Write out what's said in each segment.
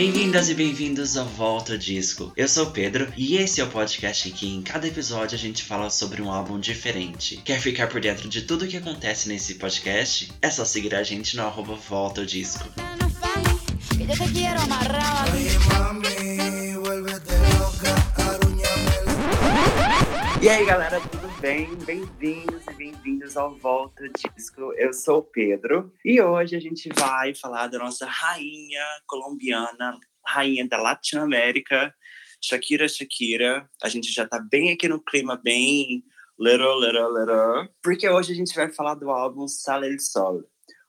Bem-vindas e bem-vindos ao Volta Disco. Eu sou o Pedro e esse é o podcast em que em cada episódio a gente fala sobre um álbum diferente. Quer ficar por dentro de tudo o que acontece nesse podcast? É só seguir a gente no arroba Volta Disco. E aí galera, tudo bem? Bem-vindos e bem-vindos ao Volta Disco. Eu sou o Pedro e hoje a gente vai falar da nossa rainha colombiana, rainha da Latinoamérica, Shakira Shakira. A gente já tá bem aqui no clima, bem little, little, little, porque hoje a gente vai falar do álbum Sale el Sol.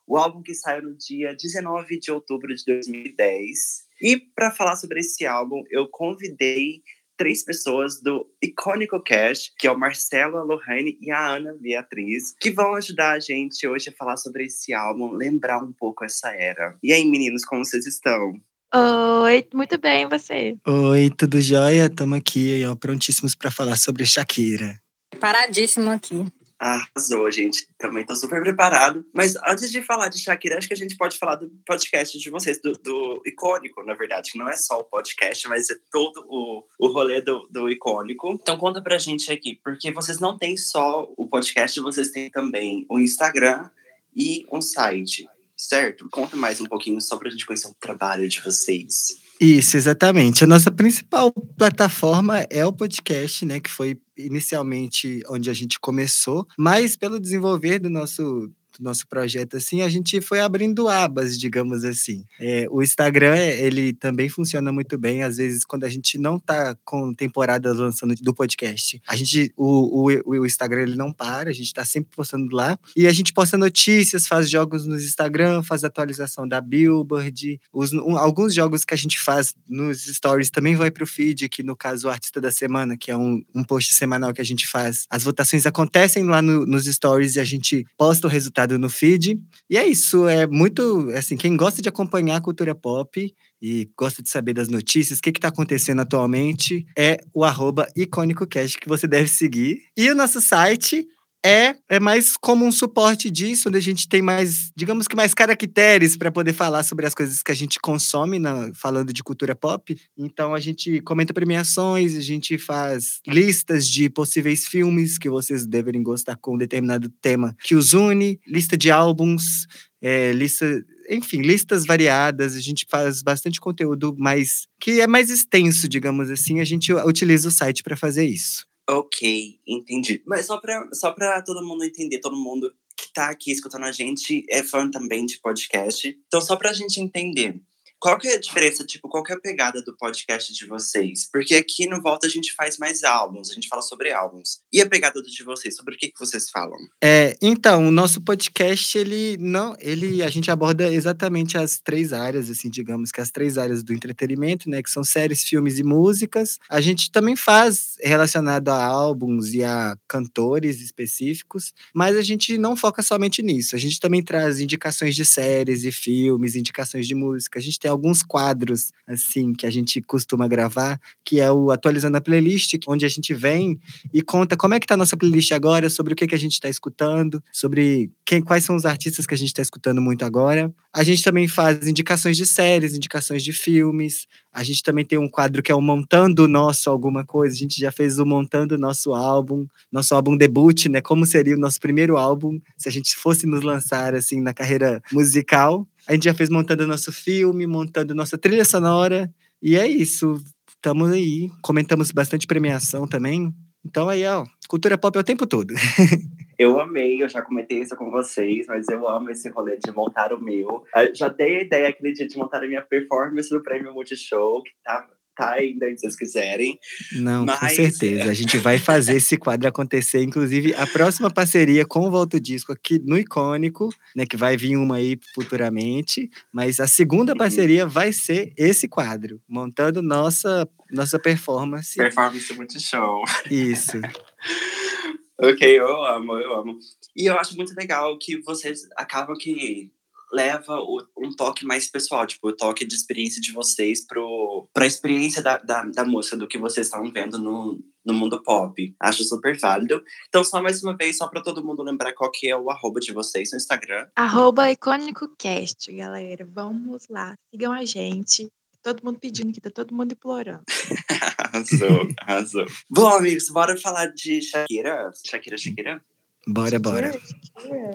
O álbum que saiu no dia 19 de outubro de 2010. E para falar sobre esse álbum, eu convidei três pessoas do Icônico Cash, que é o Marcelo, a Lohane e a Ana Beatriz, que vão ajudar a gente hoje a falar sobre esse álbum, lembrar um pouco essa era. E aí, meninos, como vocês estão? Oi, muito bem, você? Oi, tudo jóia? Estamos aqui, ó, prontíssimos para falar sobre Shakira. Paradíssimo aqui. Arrasou, gente. Também tô super preparado. Mas antes de falar de Shakira, acho que a gente pode falar do podcast de vocês, do, do Icônico, na verdade, não é só o podcast, mas é todo o, o rolê do, do Icônico. Então conta pra gente aqui, porque vocês não têm só o podcast, vocês têm também o Instagram e um site, certo? Conta mais um pouquinho só pra gente conhecer o trabalho de vocês. Isso, exatamente. A nossa principal plataforma é o podcast, né, que foi inicialmente onde a gente começou, mas pelo desenvolver do nosso do nosso projeto assim, a gente foi abrindo abas, digamos assim. É, o Instagram, ele também funciona muito bem, às vezes, quando a gente não tá com temporadas lançando do podcast. A gente, o, o, o Instagram, ele não para, a gente tá sempre postando lá. E a gente posta notícias, faz jogos no Instagram, faz atualização da Billboard. Os, um, alguns jogos que a gente faz nos stories também vai pro feed, que no caso, o Artista da Semana, que é um, um post semanal que a gente faz. As votações acontecem lá no, nos stories e a gente posta o resultado no feed. E é isso, é muito, assim, quem gosta de acompanhar a cultura pop e gosta de saber das notícias, o que está acontecendo atualmente, é o arroba icônicocast que você deve seguir. E o nosso site é, é mais como um suporte disso, onde a gente tem mais, digamos que mais caracteres para poder falar sobre as coisas que a gente consome, na, falando de cultura pop. Então a gente comenta premiações, a gente faz listas de possíveis filmes que vocês deverem gostar com um determinado tema que os une, lista de álbuns, é, lista, enfim, listas variadas. A gente faz bastante conteúdo mais que é mais extenso, digamos assim. A gente utiliza o site para fazer isso. Ok, entendi. Mas só para só pra todo mundo entender, todo mundo que tá aqui escutando a gente é fã também de podcast. Então, só pra gente entender, qual que é a diferença, tipo, qual que é a pegada do podcast de vocês? Porque aqui no Volta a gente faz mais álbuns, a gente fala sobre álbuns. E a pegada de vocês, sobre o que, que vocês falam? É, então, o nosso podcast, ele não, ele, a gente aborda exatamente as três áreas, assim, digamos que as três áreas do entretenimento, né, que são séries, filmes e músicas. A gente também faz relacionado a álbuns e a cantores específicos, mas a gente não foca somente nisso. A gente também traz indicações de séries e filmes, indicações de música. A gente tem alguns quadros, assim, que a gente costuma gravar, que é o Atualizando a Playlist, onde a gente vem e conta como é que tá a nossa playlist agora, sobre o que, que a gente está escutando, sobre quem, quais são os artistas que a gente está escutando muito agora. A gente também faz indicações de séries, indicações de filmes. A gente também tem um quadro que é o Montando Nosso Alguma Coisa. A gente já fez o Montando Nosso Álbum, nosso álbum debut, né? Como seria o nosso primeiro álbum se a gente fosse nos lançar, assim, na carreira musical. A gente já fez montando nosso filme, montando nossa trilha sonora. E é isso. Estamos aí. Comentamos bastante premiação também. Então aí, ó, cultura pop é o tempo todo. Eu amei, eu já comentei isso com vocês, mas eu amo esse rolê de montar o meu. Eu já dei a ideia aquele dia de montar a minha performance no Prêmio Multishow, que tá tá ainda, se vocês quiserem. Não, Mas... com certeza. A gente vai fazer esse quadro acontecer. Inclusive, a próxima parceria com o Volto Disco aqui no Icônico, né? Que vai vir uma aí futuramente. Mas a segunda uhum. parceria vai ser esse quadro, montando nossa, nossa performance. Performance muito show. Isso. ok, eu amo, eu amo. E eu acho muito legal que vocês acabam que leva o, um toque mais pessoal, tipo, o toque de experiência de vocês para a experiência da, da, da música, do que vocês estão vendo no, no mundo pop. Acho super válido. Então, só mais uma vez, só para todo mundo lembrar qual que é o arroba de vocês no Instagram. Arroba IcônicoCast, galera. Vamos lá, sigam a gente. todo mundo pedindo, que tá todo mundo implorando. arrasou, arrasou. Bom, amigos, bora falar de Shakira. Shakira, Shakira? Bora, bora.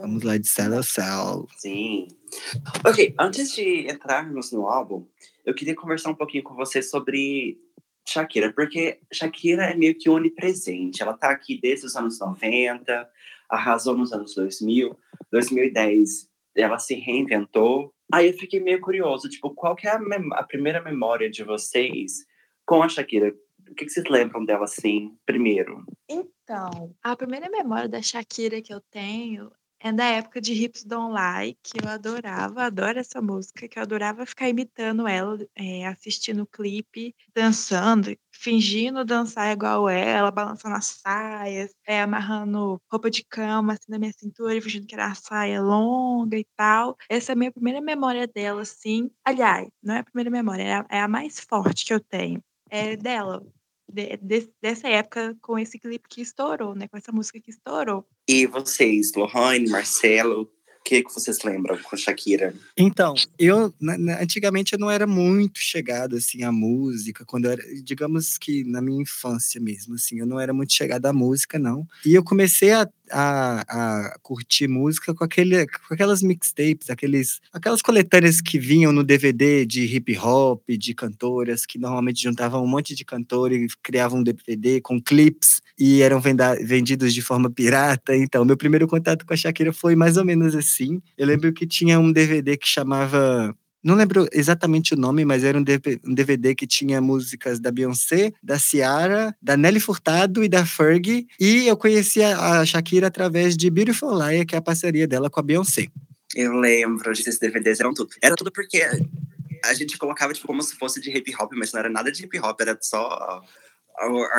Vamos lá de céu a céu. Sim. Ok, antes de entrarmos no álbum, eu queria conversar um pouquinho com você sobre Shakira, porque Shakira é meio que onipresente. Ela tá aqui desde os anos 90, arrasou nos anos 2000, 2010 ela se reinventou. Aí eu fiquei meio curioso, tipo, qual que é a, mem- a primeira memória de vocês com a Shakira? O que, que vocês lembram dela assim, primeiro? Então, a primeira memória da Shakira que eu tenho é da época de Hips Don't Lie, que eu adorava, adoro essa música, que eu adorava ficar imitando ela, é, assistindo o clipe, dançando, fingindo dançar igual ela, balançando as saias, é, amarrando roupa de cama assim na minha cintura, fingindo que era a saia longa e tal. Essa é a minha primeira memória dela, assim. Aliás, não é a primeira memória, é a, é a mais forte que eu tenho. É dela, de- de- dessa época com esse clipe que estourou, né? Com essa música que estourou. E vocês, Lohane, Marcelo, o que, que vocês lembram com Shakira? Então, eu na- na- antigamente eu não era muito chegado assim à música, quando eu era, digamos que na minha infância mesmo, assim, eu não era muito chegado à música não. E eu comecei a, a, a curtir música com aquele com aquelas mixtapes, aqueles aquelas coletâneas que vinham no DVD de hip hop, de cantoras que normalmente juntavam um monte de cantor e criavam um DVD com clips e eram venda- vendidos de forma pirata. Então, meu primeiro contato com a Shakira foi mais ou menos assim. Eu lembro que tinha um DVD que chamava. Não lembro exatamente o nome, mas era um DV DVD que tinha músicas da Beyoncé, da Ciara, da Nelly Furtado e da Fergie. E eu conhecia a Shakira através de Beautiful Liar, que é a parceria dela com a Beyoncé. Eu lembro desses DVDs, eram tudo. Era tudo porque a gente colocava tipo, como se fosse de hip hop, mas não era nada de hip hop, era só.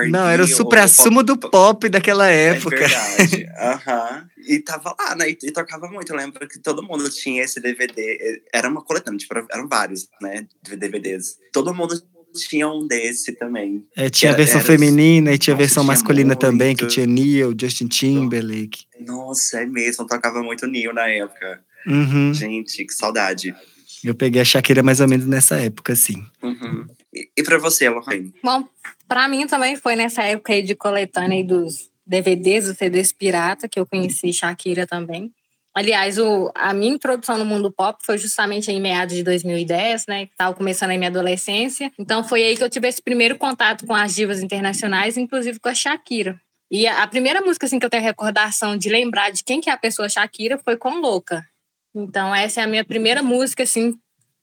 Não, era o supra-sumo do pop- daquela É época. verdade. Aham. E tava lá, né? E, e tocava muito. Eu lembro que todo mundo tinha esse DVD. Era uma coletânea, tipo, eram vários, né? DVDs. Todo mundo tinha um desse também. É, tinha a Era- versão era- feminina e tinha a versão tinha masculina também, que muito. tinha Neil, Justin Timberlake. Nossa, é mesmo. Tocava muito Neil na época. Uhum. Gente, que saudade. Eu peguei a Shakira mais ou menos nessa época, assim. Uhum. E, e pra você, Lorraine? Bom, pra mim também foi nessa época aí de coletânea aí dos DVDs, dos CDs pirata, que eu conheci Shakira também. Aliás, o, a minha introdução no mundo pop foi justamente em meados de 2010, né? Que tava começando a minha adolescência. Então foi aí que eu tive esse primeiro contato com as divas internacionais, inclusive com a Shakira. E a, a primeira música assim, que eu tenho recordação de lembrar de quem que é a pessoa Shakira foi com Louca. Então essa é a minha primeira música assim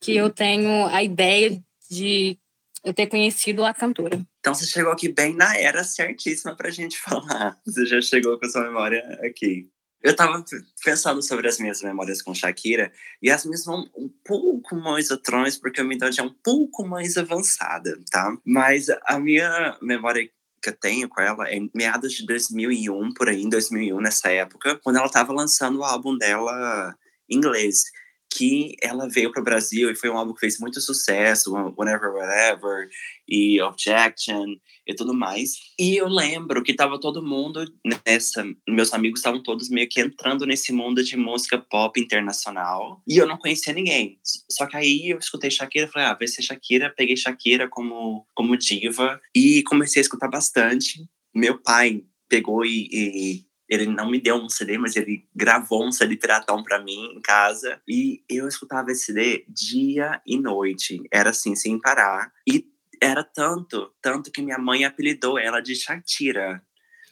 que eu tenho a ideia de eu ter conhecido a cantora. Então você chegou aqui bem na era certíssima pra gente falar. Você já chegou com a sua memória aqui. Eu tava pensando sobre as minhas memórias com Shakira e as minhas vão um pouco mais atrás, porque a minha idade é um pouco mais avançada, tá? Mas a minha memória que eu tenho com ela é em meados de 2001, por aí, em 2001, nessa época, quando ela tava lançando o álbum dela em inglês que ela veio para o Brasil e foi um álbum que fez muito sucesso, Whenever, Whatever, e Objection e tudo mais. E eu lembro que tava todo mundo nessa, meus amigos estavam todos meio que entrando nesse mundo de música pop internacional e eu não conhecia ninguém. Só que aí eu escutei Shakira, falei, ah, vai ser Shakira, peguei Shakira como como diva e comecei a escutar bastante. Meu pai pegou e, e ele não me deu um CD, mas ele gravou um CD piratão pra mim em casa. E eu escutava esse CD dia e noite. Era assim, sem parar. E era tanto, tanto que minha mãe apelidou ela de Shakira.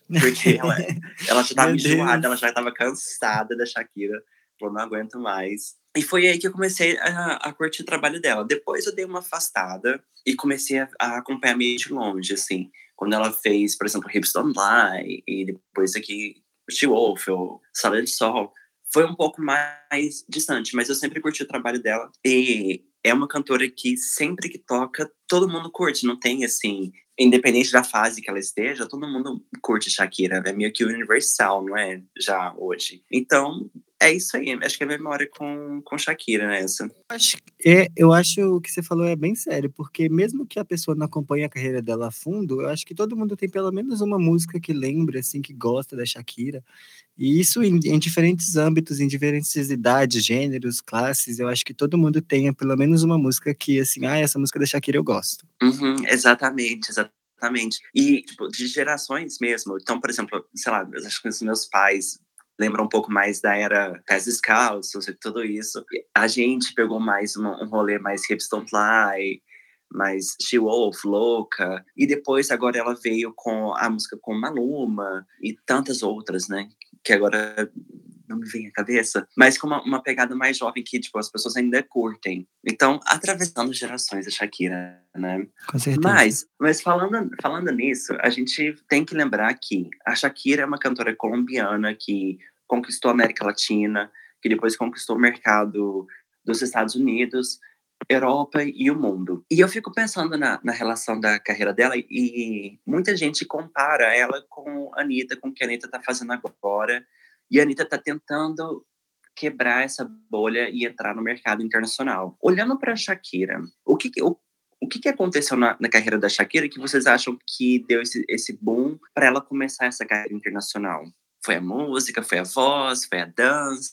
Porque ela, ela já tava enjoada, ela já tava cansada da Shakira. Falou, não aguento mais. E foi aí que eu comecei a, a curtir o trabalho dela. Depois eu dei uma afastada e comecei a, a acompanhar meio de longe, assim. Quando ela fez, por exemplo, Hips Don't Lie, e depois aqui She Wolf, ou Sala de Sol, foi um pouco mais distante, mas eu sempre curti o trabalho dela. E é uma cantora que sempre que toca, todo mundo curte, não tem assim, independente da fase que ela esteja, todo mundo curte Shakira, é meio que universal, não é? Já hoje. Então, é isso aí. Acho que é memória com, com Shakira, né? Essa. Acho, é, eu acho que você falou é bem sério, porque mesmo que a pessoa não acompanhe a carreira dela a fundo, eu acho que todo mundo tem pelo menos uma música que lembra, assim, que gosta da Shakira. E isso em, em diferentes âmbitos, em diferentes idades, gêneros, classes, eu acho que todo mundo tenha pelo menos uma música que, assim, ah, essa música da Shakira eu gosto. Uhum, exatamente, exatamente. E, tipo, de gerações mesmo. Então, por exemplo, sei lá, acho que os meus pais lembra um pouco mais da era pés descalços e tudo isso. A gente pegou mais uma, um rolê mais Hips Lie, mais She Wolf, Louca. E depois, agora ela veio com a música com Maluma e tantas outras, né? Que agora não me vem à cabeça, mas com uma, uma, pegada mais jovem que, tipo, as pessoas ainda curtem. Então, atravessando gerações a Shakira, né? Com certeza. Mas, mas falando, falando nisso, a gente tem que lembrar que a Shakira é uma cantora colombiana que conquistou a América Latina, que depois conquistou o mercado dos Estados Unidos, Europa e o mundo. E eu fico pensando na, na relação da carreira dela e muita gente compara ela com a Anitta, com o que a Anitta está fazendo agora. E a Anitta está tentando quebrar essa bolha e entrar no mercado internacional. Olhando para a Shakira, o que, o, o que, que aconteceu na, na, carreira da Shakira que vocês acham que deu esse, esse boom para ela começar essa carreira internacional? Foi a música, foi a voz, foi a dança,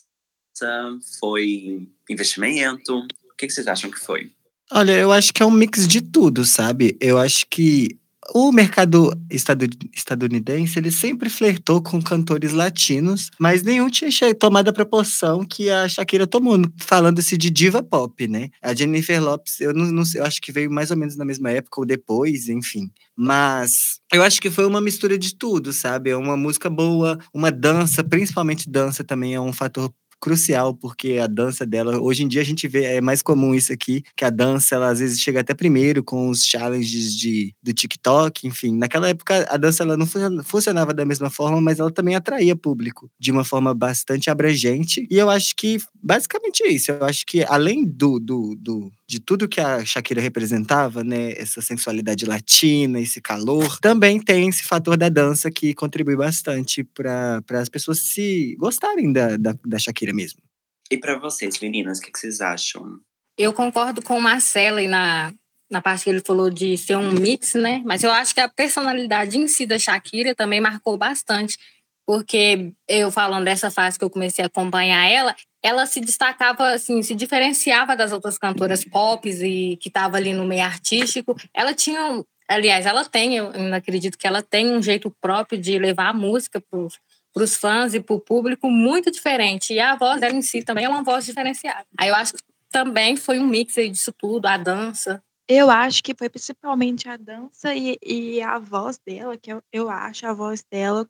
foi investimento? O que, que vocês acham que foi? Olha, eu acho que é um mix de tudo, sabe? Eu acho que o mercado estadunidense ele sempre flertou com cantores latinos, mas nenhum tinha tomado a proporção que a Shakira tomou, falando-se de diva pop, né? A Jennifer Lopes, eu não, não sei, eu acho que veio mais ou menos na mesma época ou depois, enfim. Mas eu acho que foi uma mistura de tudo, sabe? É uma música boa, uma dança, principalmente dança também é um fator crucial, porque a dança dela, hoje em dia a gente vê, é mais comum isso aqui, que a dança, ela às vezes chega até primeiro com os challenges de, do TikTok, enfim. Naquela época a dança ela não funcionava da mesma forma, mas ela também atraía público de uma forma bastante abrangente. E eu acho que basicamente é isso. Eu acho que além do, do, do de tudo que a Shakira representava, né? Essa sensualidade latina, esse calor. Também tem esse fator da dança que contribui bastante para as pessoas se gostarem da, da, da Shakira mesmo. E para vocês, meninas, o que, que, vocês acham? Eu concordo com o Marcelo na, na parte que ele falou de ser um mix, né? Mas eu acho que a personalidade em si da Shakira também marcou bastante porque eu falando dessa fase que eu comecei a acompanhar ela, ela se destacava, assim, se diferenciava das outras cantoras pop e que estava ali no meio artístico. Ela tinha, aliás, ela tem, eu acredito que ela tem um jeito próprio de levar a música para os fãs e para o público muito diferente. E a voz dela em si também é uma voz diferenciada. Aí eu acho que também foi um mix disso tudo, a dança. Eu acho que foi principalmente a dança e, e a voz dela, que eu, eu acho a voz dela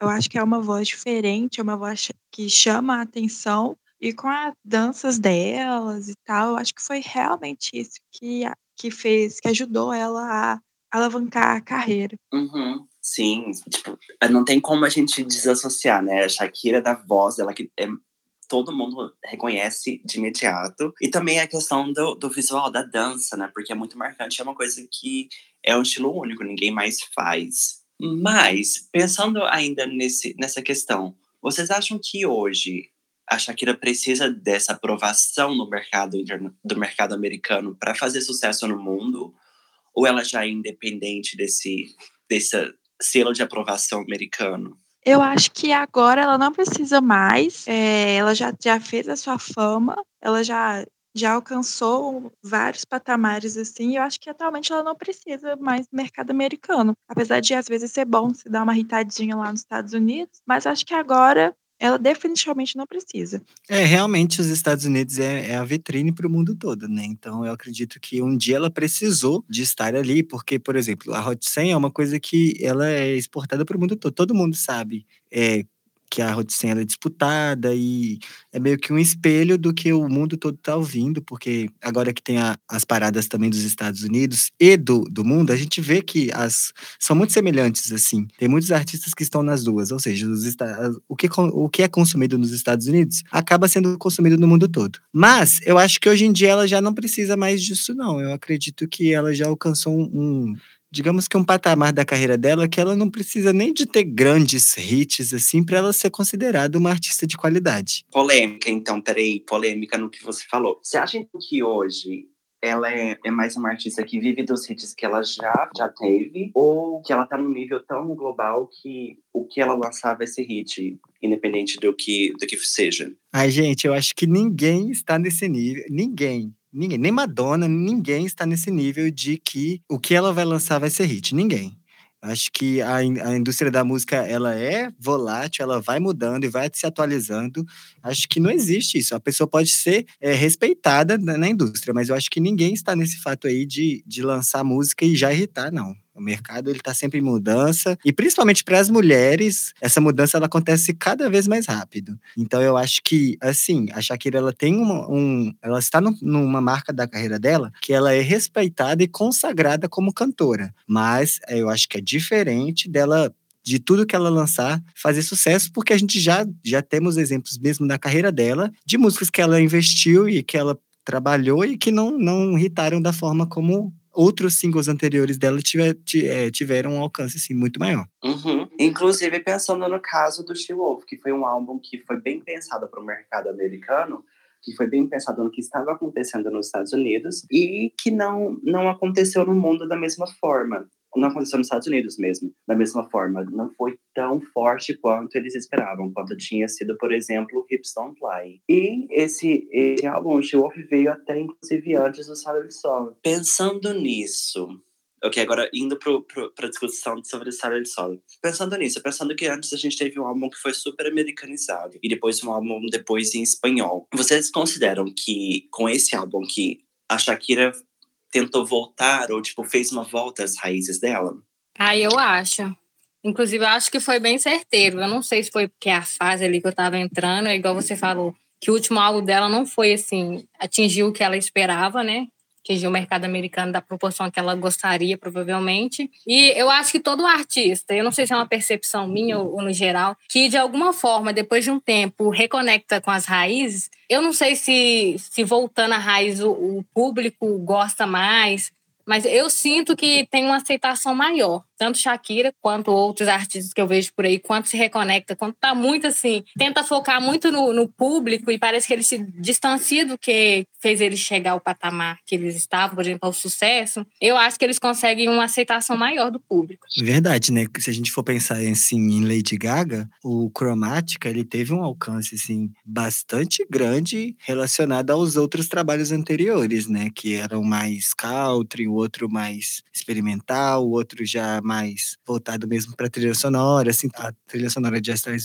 eu acho que é uma voz diferente, é uma voz que chama a atenção, e com as danças delas e tal, eu acho que foi realmente isso que que fez que ajudou ela a alavancar a carreira. Uhum. Sim, tipo, não tem como a gente desassociar, né, a Shakira da voz dela que é todo mundo reconhece de imediato. E também a questão do, do visual, da dança, né? Porque é muito marcante, é uma coisa que é um estilo único, ninguém mais faz. Mas, pensando ainda nesse, nessa questão, vocês acham que hoje a Shakira precisa dessa aprovação no mercado do mercado americano para fazer sucesso no mundo? Ou ela já é independente desse, desse selo de aprovação americano? Eu acho que agora ela não precisa mais. É, ela já, já fez a sua fama, ela já já alcançou vários patamares assim, e eu acho que atualmente ela não precisa mais do mercado americano. Apesar de às vezes ser bom se dar uma irritadinha lá nos Estados Unidos, mas acho que agora ela definitivamente não precisa. É, realmente os Estados Unidos é, é a vitrine para o mundo todo, né? Então eu acredito que um dia ela precisou de estar ali, porque, por exemplo, a Hot 100 é uma coisa que ela é exportada para o mundo todo. Todo mundo sabe é, que a 100 é disputada e é meio que um espelho do que o mundo todo está ouvindo, porque agora que tem a, as paradas também dos Estados Unidos e do, do mundo, a gente vê que as são muito semelhantes, assim. Tem muitos artistas que estão nas duas, ou seja, os, o, que, o que é consumido nos Estados Unidos acaba sendo consumido no mundo todo. Mas eu acho que hoje em dia ela já não precisa mais disso, não. Eu acredito que ela já alcançou um, um digamos que um patamar da carreira dela que ela não precisa nem de ter grandes hits assim para ela ser considerada uma artista de qualidade. Polêmica, então, peraí, polêmica no que você falou. Você acha que hoje ela é, é, mais uma artista que vive dos hits que ela já, já teve, ou que ela tá num nível tão global que o que ela lançar vai ser hit, independente do que, do que seja? Ai, gente, eu acho que ninguém está nesse nível. Ninguém. Ninguém, nem Madonna, ninguém está nesse nível de que o que ela vai lançar vai ser hit. Ninguém. Acho que a, a indústria da música ela é volátil, ela vai mudando e vai se atualizando. Acho que não existe isso. A pessoa pode ser é, respeitada na, na, indústria, mas eu acho que ninguém está nesse fato aí de, de lançar música e já irritar, não. O mercado ele está sempre em mudança e principalmente para as mulheres essa mudança ela acontece cada vez mais rápido. Então eu acho que assim a Shakira ela tem uma, um, ela está no, numa marca da carreira dela que ela é respeitada e consagrada como cantora, mas eu acho que é diferente dela de tudo que ela lançar fazer sucesso, porque a gente já, já temos exemplos mesmo na carreira dela, de músicas que ela investiu e que ela trabalhou e que não, não irritaram da forma como outros singles anteriores dela tiver, é, tiveram um alcance assim, muito maior. Uhum. Inclusive, pensando no caso do She Wolf, que foi um álbum que foi bem pensado para o mercado americano, que foi bem pensado no que estava acontecendo nos Estados Unidos e que não, não aconteceu no mundo da mesma forma não aconteceu nos Estados Unidos mesmo, da mesma forma. Não foi tão forte quanto eles esperavam, quanto tinha sido, por exemplo, Hips Don't Lie. E esse, esse álbum, She Wolf, veio até, inclusive, antes do Salary Song. Pensando nisso, Ok, agora indo para a discussão sobre Sarah Sol. Pensando nisso, pensando que antes a gente teve um álbum que foi super americanizado e depois um álbum depois em espanhol. Vocês consideram que com esse álbum que a Shakira tentou voltar ou tipo fez uma volta às raízes dela? Ah, eu acho. Inclusive, eu acho que foi bem certeiro. Eu não sei se foi porque a fase ali que eu tava entrando, é igual você falou, que o último álbum dela não foi assim, atingiu o que ela esperava, né? Atingir o mercado americano da proporção que ela gostaria, provavelmente. E eu acho que todo artista, eu não sei se é uma percepção minha ou, no geral, que de alguma forma, depois de um tempo, reconecta com as raízes, eu não sei se, se voltando à raiz o, o público gosta mais, mas eu sinto que tem uma aceitação maior tanto Shakira quanto outros artistas que eu vejo por aí, quanto se reconecta, quanto tá muito assim, tenta focar muito no, no público e parece que ele se distancia do que fez eles chegar ao patamar que eles estavam, por exemplo, ao sucesso. Eu acho que eles conseguem uma aceitação maior do público. Verdade, né? Se a gente for pensar assim em Lady Gaga, o Chromatica, ele teve um alcance assim bastante grande relacionado aos outros trabalhos anteriores, né, que eram mais country, o outro mais experimental, o outro já mais voltado mesmo para trilha sonora, assim, a trilha sonora de A Star.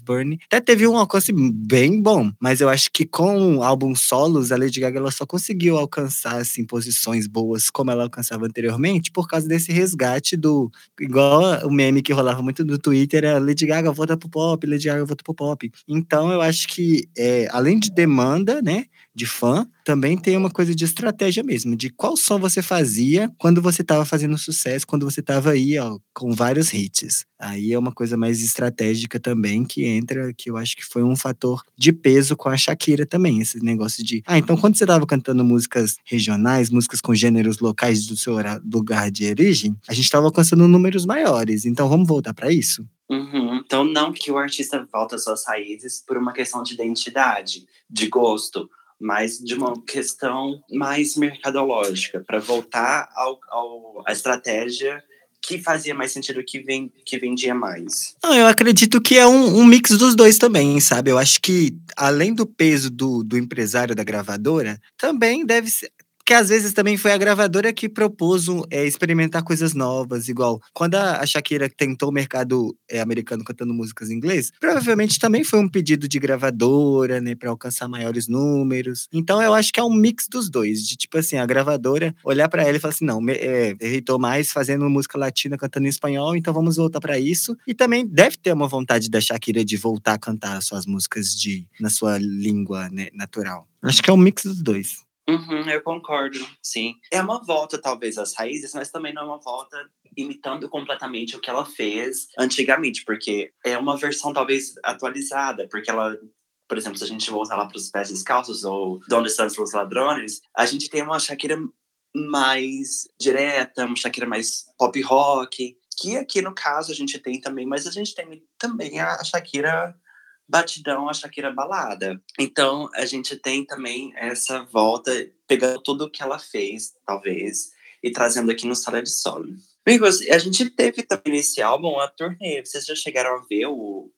Até teve um alcance bem bom, mas eu acho que com álbuns solos, a Lady Gaga ela só conseguiu alcançar assim posições boas como ela alcançava anteriormente por causa desse resgate do igual o meme que rolava muito no Twitter, a Lady Gaga volta pro pop, Lady Gaga volta pro pop. Então eu acho que é, além de demanda, né, de fã, também tem uma coisa de estratégia mesmo, de qual som você fazia quando você estava fazendo sucesso, quando você estava aí, ó, com vários hits. Aí é uma coisa mais estratégica também que entra, que eu acho que foi um fator de peso com a Shakira também, esse negócio de, ah, então quando você estava cantando músicas regionais, músicas com gêneros locais do seu lugar de origem, a gente estava alcançando números maiores. Então vamos voltar para isso? Uhum. Então não que o artista volta às suas raízes por uma questão de identidade, de gosto, mas de uma questão mais mercadológica, para voltar ao, ao, à estratégia que fazia mais sentido, que, vem, que vendia mais? Não, eu acredito que é um, um, mix dos dois também, sabe? Eu acho que, além do peso do, do empresário da gravadora, também deve ser, que às vezes também foi a gravadora que propôs é, experimentar coisas novas, igual quando a, Shakira tentou o mercado é, americano cantando músicas em inglês, provavelmente também foi um pedido de gravadora, né, para alcançar maiores números. Então eu acho que é um mix dos dois, de tipo assim, a gravadora olhar para ela e falar assim: não, é, irritou mais fazendo música latina cantando em espanhol, então vamos voltar para isso. E também deve ter uma vontade da Shakira de voltar a cantar suas músicas de, na sua língua né, natural. Acho que é um mix dos dois. Uhum, eu concordo, sim. É uma volta, talvez, às raízes, mas também não é uma volta imitando completamente o que ela fez antigamente, porque é uma versão, talvez, atualizada, porque ela por exemplo, se a gente voltar lá para os pés descalços ou Donde Estão os Ladrones, a gente tem uma Shakira mais direta, uma Shakira mais pop rock, que aqui no caso a gente tem também, mas a gente tem também a Shakira batidão, a Shakira balada. Então a gente tem também essa volta, pegando tudo o que ela fez, talvez, e trazendo aqui no Sala de Sol. Amigos, a gente teve também nesse álbum a turnê. Vocês já chegaram a ver o,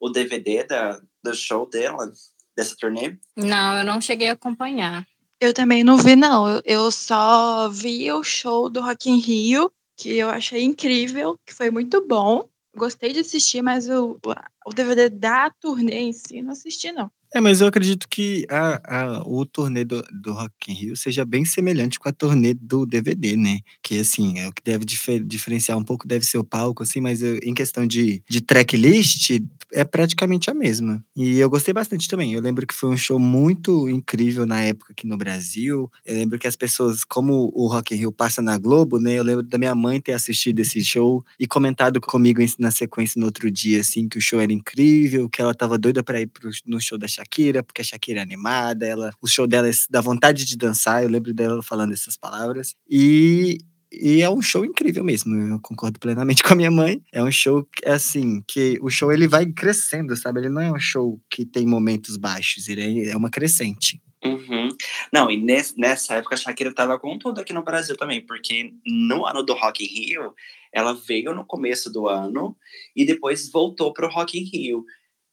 o DVD da, do show dela, dessa turnê? Não, eu não cheguei a acompanhar. Eu também não vi, não. Eu só vi o show do Rock in Rio, que eu achei incrível, que foi muito bom. Gostei de assistir, mas o, o DVD da turnê em si não assisti, não. É, mas eu acredito que a, a, o turnê do, do Rock in Rio seja bem semelhante com a turnê do DVD, né? Que, assim, é o que deve difer, diferenciar um pouco deve ser o palco, assim, mas eu, em questão de, de tracklist, é praticamente a mesma. E eu gostei bastante também. Eu lembro que foi um show muito incrível na época aqui no Brasil. Eu lembro que as pessoas, como o Rock in Rio passa na Globo, né? Eu lembro da minha mãe ter assistido esse show e comentado comigo na sequência no outro dia, assim, que o show era incrível, que ela tava doida para ir pro, no show da Shakira, porque a Shakira é animada, ela, o show dela é dá vontade de dançar, eu lembro dela falando essas palavras. E e é um show incrível mesmo, eu concordo plenamente com a minha mãe. É um show, assim, que o show ele vai crescendo, sabe? Ele não é um show que tem momentos baixos, ele é uma crescente. Uhum. Não, e nesse, nessa época a Shakira tava com tudo aqui no Brasil também, porque no ano do Rock in Rio, ela veio no começo do ano e depois voltou pro Rock in Rio.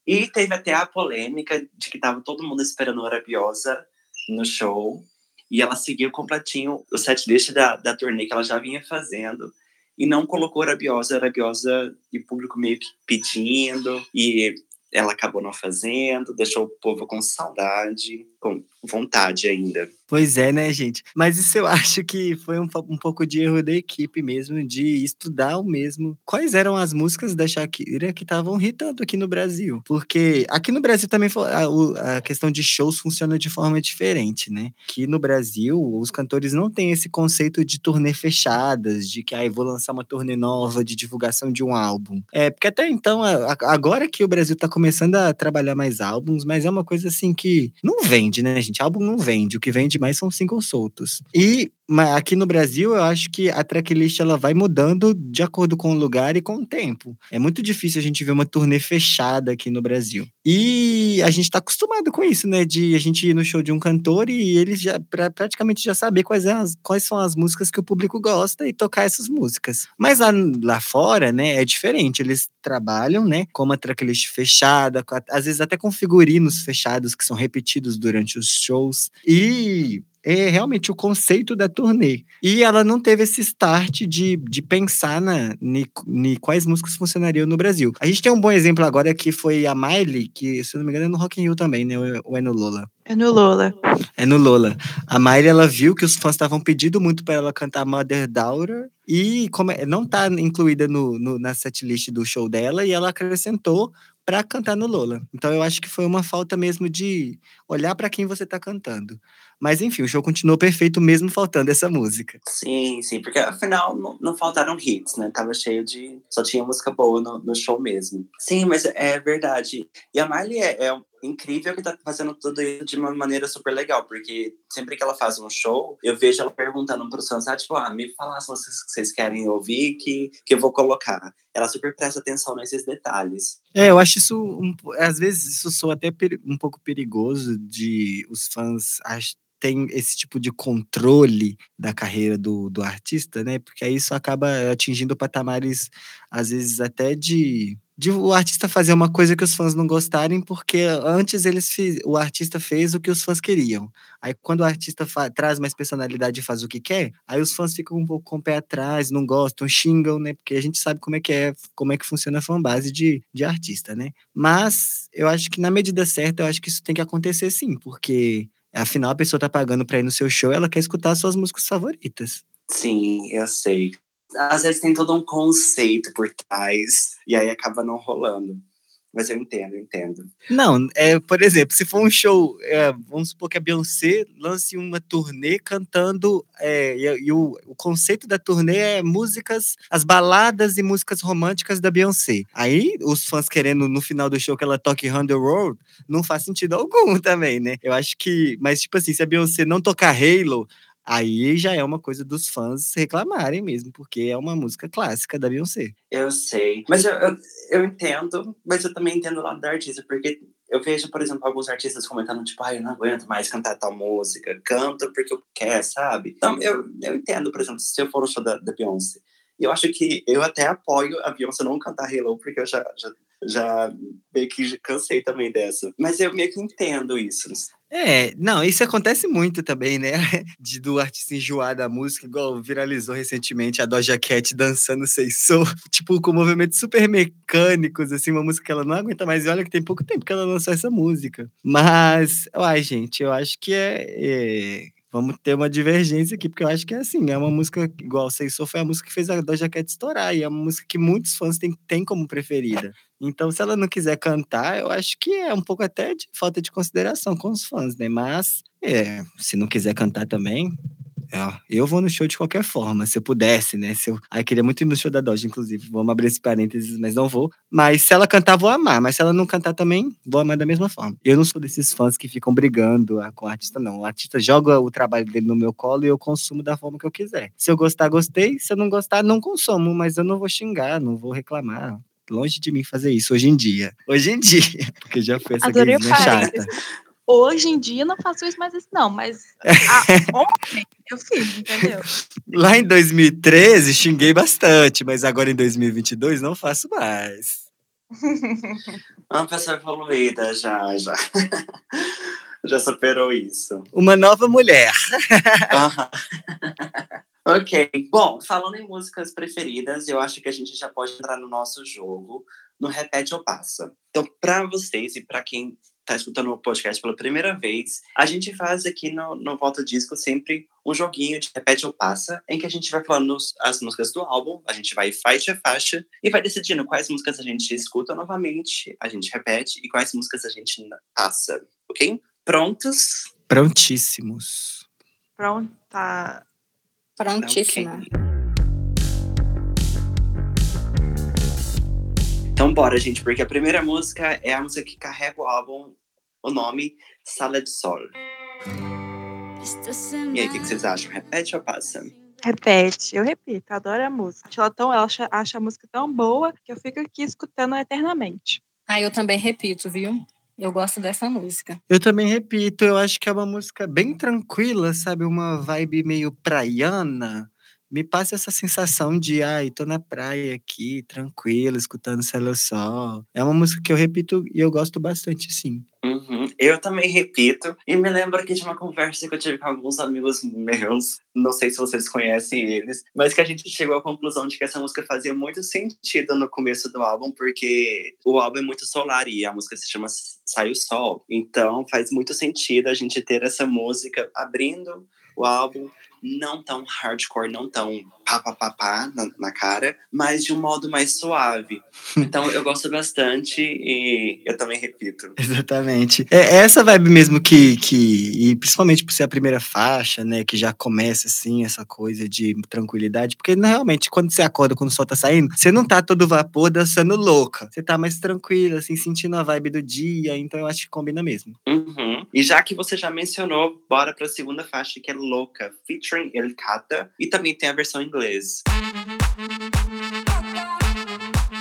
E teve até a polêmica de que tava todo mundo esperando a Arabiosa no show. E ela seguiu completinho o setlist da, da turnê que ela já vinha fazendo. E não colocou a Arabiosa, a Arabiosa e o público meio que pedindo. E ela acabou não fazendo, deixou o povo com saudade, com vontade ainda. Pois é, né, gente? Mas isso eu acho que foi um, um pouco de erro da equipe mesmo, de estudar o mesmo quais eram as músicas da Shakira que estavam hitando aqui no Brasil. Porque aqui no Brasil também a, a, questão de shows funciona de forma diferente, né? Que no Brasil, os cantores não têm esse conceito de turnê fechadas, de que, ah, vou lançar uma turnê nova de divulgação de um álbum. É, porque até então, agora que o Brasil tá começando a trabalhar mais álbuns, mas é uma coisa assim que não vende, né, gente? Álbum não vende. O que vende mais são singles soltos. E aqui no Brasil, eu acho que a tracklist ela vai mudando de acordo com o lugar e com o tempo. É muito difícil a gente ver uma turnê fechada aqui no Brasil. E a gente está acostumado com isso, né? De a gente ir no show de um cantor e eles já pra, praticamente já saber quais, é as, quais são as músicas que o público gosta e tocar essas músicas. Mas lá, lá fora, né, é diferente. Eles trabalham, né, com uma tracklist fechada, com, às vezes até com figurinos fechados que são repetidos durante os shows. E é realmente o conceito da turnê. E ela não teve esse start de, de pensar na, ni, ni quais músicas funcionariam no Brasil. A gente tem um bom exemplo agora que foi a Miley, que, se não me engano, é no Rock in Rio também, né? Ou é no Lola? É no Lola. É no Lola. A Miley, ela viu que os fãs estavam pedindo muito para ela cantar Mother Daughter e como, é, não tá incluída no, no, na setlist do show dela e ela acrescentou para cantar no Lola. Então eu acho que foi uma falta mesmo de olhar para quem você está cantando. Mas enfim, o show continuou perfeito mesmo faltando essa música. Sim, sim, porque afinal não, não faltaram hits, né? Tava cheio de. Só tinha música boa no, no show mesmo. Sim, mas é verdade. E a Miley é, é incrível que tá fazendo tudo isso de uma maneira super legal, porque sempre que ela faz um show, eu vejo ela perguntando pro fãs, ah, tipo, ah, me fala músicas que vocês querem ouvir que, que eu vou colocar. Ela super presta atenção nesses detalhes. É, eu acho isso, um, às vezes, isso soa até um pouco perigoso de os fãs tem esse tipo de controle da carreira do, do artista, né? Porque aí isso acaba atingindo patamares, às vezes, até de, de o artista fazer uma coisa que os fãs não gostarem, porque antes eles fiz, o artista fez o que os fãs queriam. Aí quando o artista traz mais personalidade e faz o que quer, aí os fãs ficam um pouco com o pé atrás, não gostam, xingam, né? Porque a gente sabe como é que é, como é que funciona a fanbase de, de artista, né? Mas eu acho que na medida certa, eu acho que isso tem que acontecer sim, porque Afinal, a pessoa tá pagando pra ir no seu show, ela quer escutar suas músicas favoritas. Sim, eu sei. Às vezes tem todo um conceito por trás, e aí acaba não rolando. Mas eu entendo, eu entendo. Não, é, por exemplo, se for um show, é, vamos supor que a Beyoncé lance uma turnê cantando, é, e, e o, o, conceito da turnê é músicas, as baladas e músicas românticas da Beyoncé. Aí, os fãs querendo no final do show que ela toque Round the World, não faz sentido algum também, né? Eu acho que, mas tipo assim, se a Beyoncé não tocar Halo, Aí já é uma coisa dos fãs reclamarem mesmo, porque é uma música clássica da Beyoncé. Eu sei. Mas eu, eu, eu entendo, mas eu também entendo o lado da artista, porque eu vejo, por exemplo, alguns artistas comentando, tipo, ai, eu não aguento mais cantar tal música, canto porque eu quero, sabe? Então, eu, eu entendo, por exemplo, se eu for no show da, da Beyoncé, eu acho que eu até apoio a Beyoncé não cantar Hello, porque eu já, já, já meio que cansei também dessa. Mas eu meio que entendo isso. É, não, isso acontece muito também, né? De, do artista enjoar da música, igual viralizou recentemente a Doja Cat dançando Sei Sou, tipo, com movimentos super mecânicos, assim, uma música que ela não aguenta mais. E olha que tem pouco tempo que ela lançou essa música. Mas, ai, gente, eu acho que é, é vamos ter uma divergência aqui, porque eu acho que é assim, é uma música igual Sei Sou foi a música que fez a Doja Cat estourar, e é uma música que muitos fãs têm, têm como preferida. Então, se ela não quiser cantar, eu acho que é um pouco até de falta de consideração com os fãs, né? Mas, é, se não quiser cantar também, é, eu vou no show de qualquer forma, se eu pudesse, né? Se eu... Ai, queria muito ir no show da Doja, inclusive. Vamos abrir esse parênteses, mas não vou. Mas se ela cantar, vou amar. Mas se ela não cantar também, vou amar da mesma forma. Eu não sou desses fãs que ficam brigando ah, com o artista, não. O artista joga o trabalho dele no meu colo e eu consumo da forma que eu quiser. Se eu gostar, gostei. Se eu não gostar, não consumo. Mas eu não vou xingar, não vou reclamar longe de mim fazer isso hoje em dia. Hoje em dia, porque já foi essa Adorei chata. Hoje em dia não faço isso mais isso, não, mas ontem eu fiz, entendeu? Lá em 2013 xinguei bastante, mas agora em 2022 não faço mais. Uma pessoa evoluída já, já. já superou isso. Uma nova mulher. ok. Bom, falando em músicas preferidas, eu acho que a gente já pode entrar no nosso jogo, no Repete ou Passa. Então, para vocês e para quem está escutando o podcast pela primeira vez, a gente faz aqui no, no Volta Disco sempre um joguinho de repete ou passa, em que a gente vai falando as músicas do álbum, a gente vai faixa a faixa e vai decidindo quais músicas a gente escuta novamente, a gente repete e quais músicas a gente passa, ok? Prontos? Prontíssimos. Pronta. Prontíssima. Okay. Então bora, gente, porque a primeira música é a música que carrega o álbum, o nome Sala de Sol. E aí, o que, que, vocês acham? Repete ou passa? Repete, eu repito, adoro a música. Acho ela, tão, ela acha, acha a música tão boa que eu fico aqui escutando eternamente. Ah, eu também repito, viu? Eu gosto dessa música. Eu também repito, eu acho que é uma música bem tranquila, sabe? Uma vibe meio praiana me passa essa sensação de, ai, tô na praia aqui, tranquilo, escutando Céu Sol. É uma música que eu repito e eu gosto bastante, sim. Uhum. Eu também repito, e me lembro aqui de uma conversa que eu tive com alguns amigos meus, não sei se vocês conhecem eles, mas que a gente chegou à conclusão de que essa música fazia muito sentido no começo do álbum, porque o álbum é muito solar e a música se chama Sai o Sol. Então faz muito sentido a gente ter essa música abrindo o álbum não tão hardcore, não tão pá, pá, pá, pá na, na, cara, mas de um modo mais suave. Então eu gosto bastante e eu também repito. Exatamente. É, é essa vibe mesmo que, que, e principalmente por ser a primeira faixa, né, que já começa assim, essa coisa de tranquilidade, porque né, realmente quando você acorda, quando o sol tá saindo, você não tá todo vapor dançando louca. Você tá mais tranquila, assim, sentindo a vibe do dia, então eu acho que combina mesmo. Uhum. E já que você já mencionou, bora pra segunda faixa, que é Louca, featuring El Cata, e também tem a versão em inglês.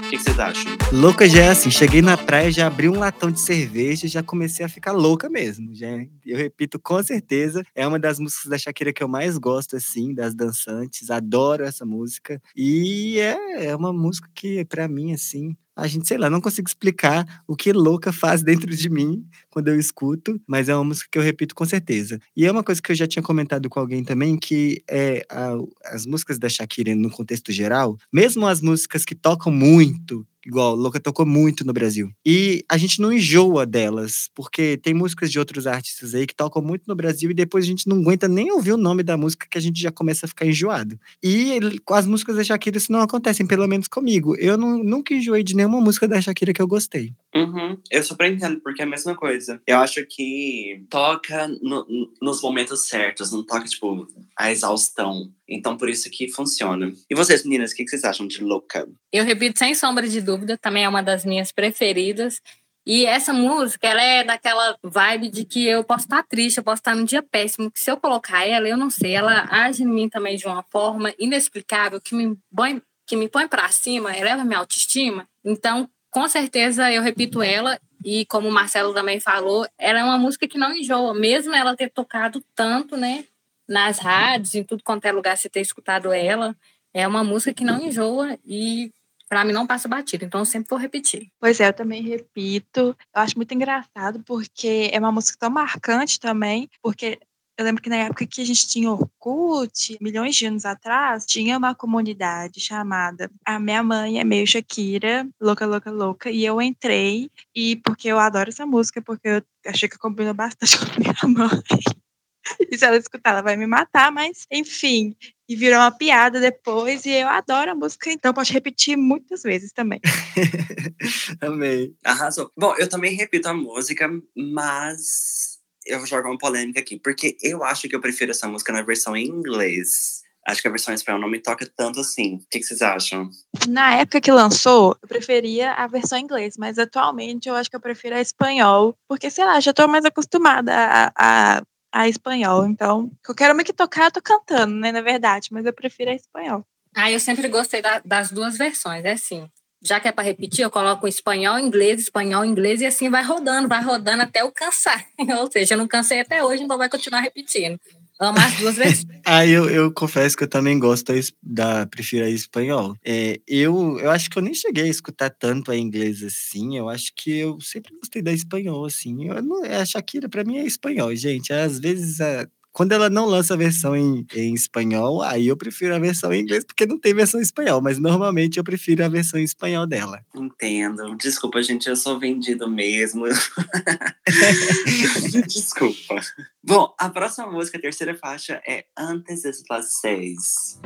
O que, vocês acham? Louca já é assim, cheguei na praia, já abri um latão de cerveja já comecei a ficar louca mesmo. Já, eu repito, com certeza, é uma das músicas da Shakira que eu mais gosto, assim, das dançantes. Adoro essa música. E é, é uma música que, para mim, assim, a gente, sei lá, não consigo explicar o que louca faz dentro de mim quando eu escuto, mas é uma música que eu repito com certeza. E é uma coisa que eu já tinha comentado com alguém também, que é a, as músicas da Shakira no contexto geral, mesmo as músicas que tocam muito, igual Louca tocou muito no Brasil. E a gente não enjoa delas, porque tem músicas de outros artistas aí que tocam muito no Brasil e depois a gente não aguenta nem ouvir o nome da música que a gente já começa a ficar enjoado. E com as músicas da Shakira isso não acontece, pelo menos comigo. Eu não, nunca enjoei de nenhuma música da Shakira que eu gostei. Uhum. Eu super entendo, porque é a mesma coisa. Eu acho que toca no, nos momentos certos, não toca, tipo, a exaustão. Então, por isso que funciona. E vocês, meninas, o que vocês acham de Louca? Eu repito sem sombra de dúvida, também é uma das minhas preferidas. E essa música, ela é daquela vibe de que eu posso estar triste, eu posso estar num dia péssimo, que se eu colocar ela, eu não sei, ela age em mim também de uma forma inexplicável, que me põe, que me põe para cima, eleva minha autoestima. Então, com certeza, eu repito ela, e como o Marcelo também falou, ela é uma música que não enjoa, mesmo ela ter tocado tanto, né, nas rádios, em tudo quanto é lugar você ter escutado ela, é uma música que não enjoa e para mim não passa batido, então eu sempre vou repetir. Pois é, eu também repito. Eu acho muito engraçado porque é uma música tão marcante também, porque eu lembro que na época que a gente tinha Orkut, milhões de anos atrás, tinha uma comunidade chamada A Minha Mãe é Meio Shakira, Louca, Louca, Louca, e eu entrei, e porque eu adoro essa música, porque eu achei que combina bastante com a minha mãe. E se ela escutar, ela vai me matar, mas enfim. E virou uma piada depois, e eu adoro a música, então pode repetir muitas vezes também. Amei. Arrasou. Bom, eu também repito a música, mas eu vou jogar uma polêmica aqui, porque eu acho que eu prefiro essa música na versão em inglês. Acho que a versão em espanhol não me toca tanto assim. O que, que vocês acham? Na época que lançou, eu preferia a versão em inglês, mas atualmente eu acho que eu prefiro a espanhol, porque sei lá, já tô mais acostumada a, a a espanhol. Então, qualquer uma que tocar, eu tô cantando, né? Na verdade, mas eu prefiro a espanhol. Ah, eu sempre gostei da, das duas versões, é assim. Já que é para repetir, eu coloco espanhol, inglês, espanhol, inglês e assim vai rodando, vai rodando até eu cansar. Ou seja, eu não cansei até hoje, então vai continuar repetindo. Amo as duas vezes. ah, eu, eu confesso que eu também gosto da prefiro a espanhol. É, eu, eu acho que eu nem cheguei a escutar tanto a inglês assim. Eu acho que eu sempre gostei da espanhol, assim. Eu, não, a Shakira, para mim, é espanhol, gente. Às vezes a, quando ela não lança a versão em, em espanhol, aí eu prefiro a versão em inglês, porque não tem versão em espanhol, mas normalmente eu prefiro a versão em espanhol dela. Entendo. Desculpa, gente, eu sou vendido mesmo. Desculpa. Bom, a próxima música, a terceira faixa, é Antes de las seis.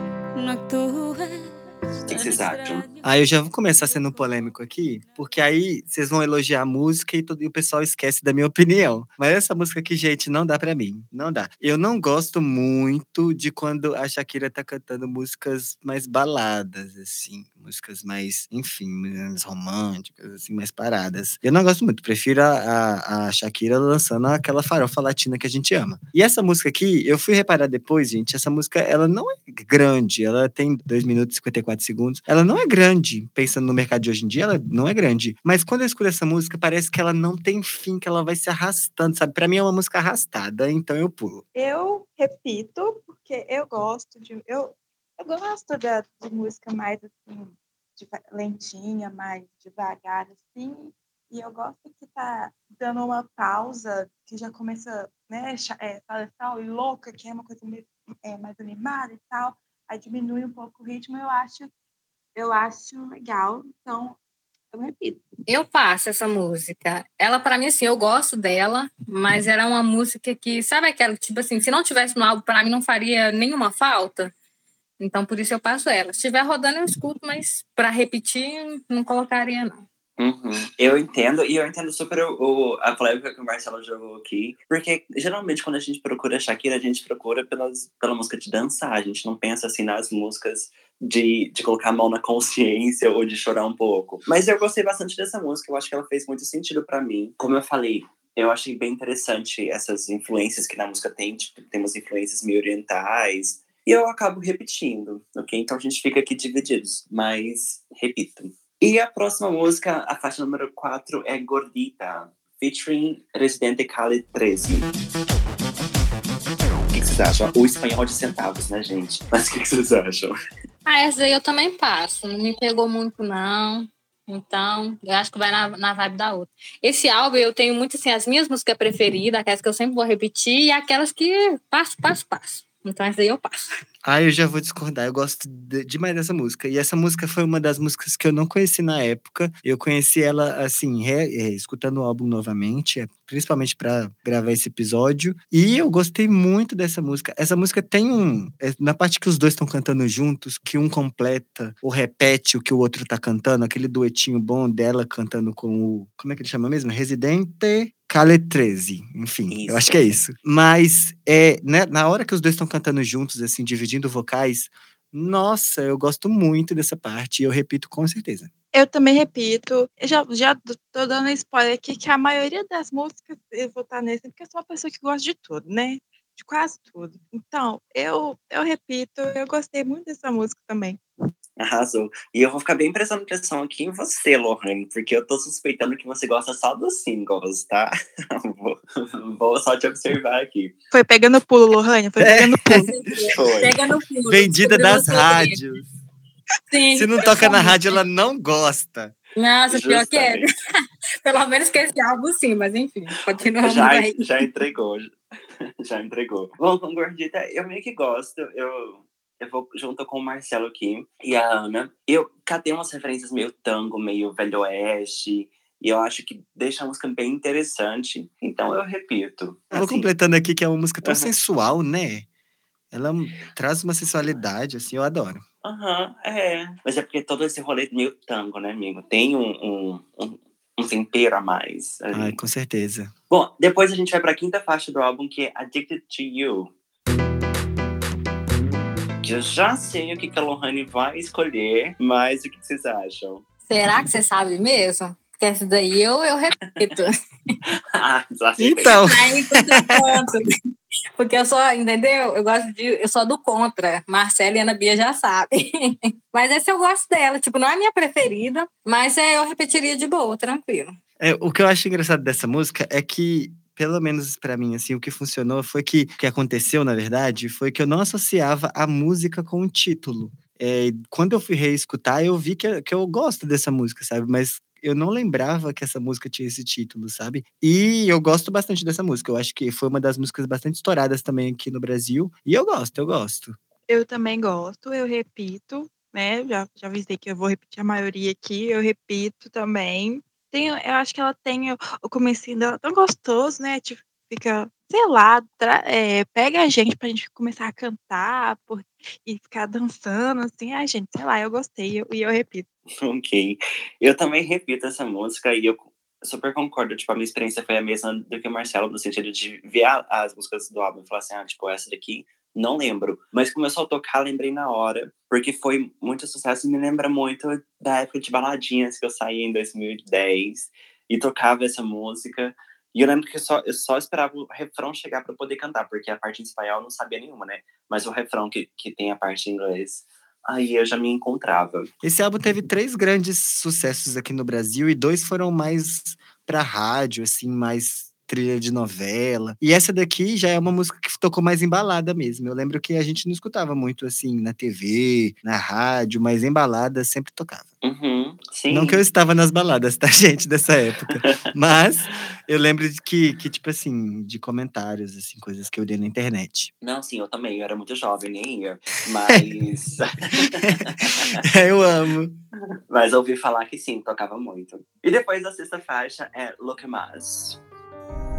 O que vocês acham? Ah, eu já vou começar sendo polêmico aqui, porque aí vocês vão elogiar a música e, todo, e o pessoal esquece da minha opinião. Mas essa música aqui, gente, não dá para mim. Não dá. Eu não gosto muito de quando a Shakira tá cantando músicas mais baladas, assim. Músicas mais, enfim, mais românticas, assim, mais paradas. Eu não gosto muito. Prefiro a, a, a Shakira lançando aquela farofa latina que a gente ama. E essa música aqui, eu fui reparar depois, gente, essa música, ela não é grande. Ela tem 2 minutos e 54 segundos. Ela não é grande, pensando no mercado de hoje em dia, ela não é grande. Mas quando eu escuto essa música, parece que ela não tem fim, que ela vai se arrastando, sabe? Para mim é uma música arrastada, então eu pulo. Eu repito, porque eu gosto de. Eu, eu gosto da, de música mais assim, de, lentinha, mais devagar, assim. E eu gosto que tá dando uma pausa, que já começa, né, é, tal, louca, que é uma coisa meio, é, mais animada e tal aí diminui um pouco o ritmo, eu acho, eu acho legal. Então, eu repito. Eu passo essa música. Ela, para mim, assim, eu gosto dela, mas era uma música que, sabe aquela, tipo assim, se não tivesse no álbum, para mim não faria nenhuma falta. Então, por isso eu passo ela. Se estiver rodando, eu escuto, mas para repetir, não colocaria, não. Uhum. Eu entendo, e eu entendo super o, a polêmica que o Marcelo jogou aqui, porque geralmente quando a gente procura Shakira, a gente procura pelas, pela música de dançar, a gente não pensa assim nas músicas de, de colocar a mão na consciência ou de chorar um pouco. Mas eu gostei bastante dessa música, eu acho que ela fez muito sentido para mim. Como eu falei, eu achei bem interessante essas influências que na música tem, tipo, tem umas influências meio orientais, e eu acabo repetindo, ok? Então a gente fica aqui divididos, mas repito. E a próxima música, a faixa número 4, é Gordita, featuring Residente Cali 13. O que, vocês acham? O espanhol de centavos, né, gente? Mas o que, que vocês acham? Ah, essa aí eu também passo. Não me pegou muito, não. Então, eu acho que vai na, na vibe da outra. Esse álbum eu tenho muito assim, as minhas músicas preferidas, aquelas que eu sempre vou repetir, e aquelas que passo, passo, passo. Então, essa aí eu passo. Ah, eu já vou discordar. Eu gosto de, demais dessa música. E essa música foi uma das músicas que eu não conheci na época. Eu conheci ela, assim, re, é, escutando o álbum novamente, é, principalmente para gravar esse episódio. E eu gostei muito dessa música. Essa música tem um. É, na parte que os dois estão cantando juntos, que um completa ou repete o que o outro tá cantando, aquele duetinho bom dela cantando com o. Como é que ele chama mesmo? Residente Cale 13, enfim, isso. eu acho que é isso. Mas é, né, na hora que os dois estão cantando juntos, assim, dividindo vocais, nossa, eu gosto muito dessa parte e eu repito com certeza. Eu também repito, eu já, já tô dando spoiler aqui que a maioria das músicas eu vou estar nesse, porque eu sou uma pessoa que gosta de tudo, né? De quase tudo. Então, eu, eu repito, eu gostei muito dessa música também. Arrasou. E eu vou ficar bem prestando atenção aqui em você, Lohane, porque eu tô suspeitando que você gosta só dos singles, tá? vou, vou, só te observar aqui. Foi pegando pulo, Lohane, foi é. pegando pulo. Foi. Pegando pulo. Vendida das rádios. Sim. Se não toca na rádio, ela não gosta. Nossa, pior que é. Pelo menos que esse álbum sim, mas enfim, continuamos já, aí. Já entregou, já entregou. Bom, com Gordita, eu meio que gosto, eu, eu vou junto com o Marcelo aqui e a Ana. Eu catei umas referências meio tango, meio velho oeste, e eu acho que deixa a música bem interessante, então eu repito. Eu vou assim, completando aqui que é uma música tão uh -huh. sensual, né? Ela traz uma sensualidade, assim, eu adoro. Aham, uhum, é. Mas é porque todo esse rolê meio tango, né, amigo? Tem um, um, um, um tempero a mais. Ali. Ai, com certeza. Bom, depois a gente vai pra quinta faixa do álbum, que é Addicted to You. Eu já sei o que a Lohane vai escolher, mas o que vocês acham? Será que você sabe mesmo? Porque essa daí eu, eu repito. ah, então. Aí, porque eu sou, entendeu? Eu gosto de. Eu sou do contra. Marcela e Ana Bia já sabem. mas essa eu gosto dela. Tipo, não é a minha preferida, mas é, eu repetiria de boa, tranquilo. É, o que eu acho engraçado dessa música é que pelo menos para mim, assim, o que funcionou foi que o que aconteceu, na verdade, foi que eu não associava a música com o título. É, quando eu fui reescutar, eu vi que, que eu gosto dessa música, sabe? Mas eu não lembrava que essa música tinha esse título, sabe? E eu gosto bastante dessa música. Eu acho que foi uma das músicas bastante estouradas também aqui no Brasil. E eu gosto, eu gosto. Eu também gosto, eu repito, né? Já, já avisei que eu vou repetir a maioria aqui, eu repito também. Tem, eu acho que ela tem o, o comecinho dela tão gostoso, né? Tipo, fica, sei lá, é, pega a gente pra gente começar a cantar por, e ficar dançando, assim. Ai, gente, sei lá, eu gostei e eu, eu repito. Ok. Eu também repito essa música e eu super concordo. Tipo, a minha experiência foi a mesma do que o Marcelo, no sentido de ver as músicas do álbum e falar assim, ah, tipo, essa daqui não lembro. Mas começou a tocar, lembrei na hora, porque foi muito sucesso e me lembra muito da época de baladinhas que eu saí em 2010 e tocava essa música. E eu lembro que eu só, eu só esperava o refrão chegar para poder cantar, porque a parte em espanhol eu não sabia nenhuma, né? Mas o refrão que, que tem a parte em inglês, aí eu já me encontrava. Esse álbum teve três grandes sucessos aqui no Brasil e dois foram mais para rádio, assim, mais trilha de novela. E essa daqui já é uma música que tocou mais embalada mesmo. Eu lembro que a gente não escutava muito assim na TV, na rádio, mas embalada sempre tocava. Uhum. Não que eu estava nas baladas, tá, gente, dessa época. mas eu lembro de que, que, tipo assim, de comentários, assim, coisas que eu li na internet. Não, sim, eu também. Eu era muito jovem, nem ia. Mas. eu amo. Mas ouvi falar que sim, tocava muito. E depois a sexta faixa é Look Mas.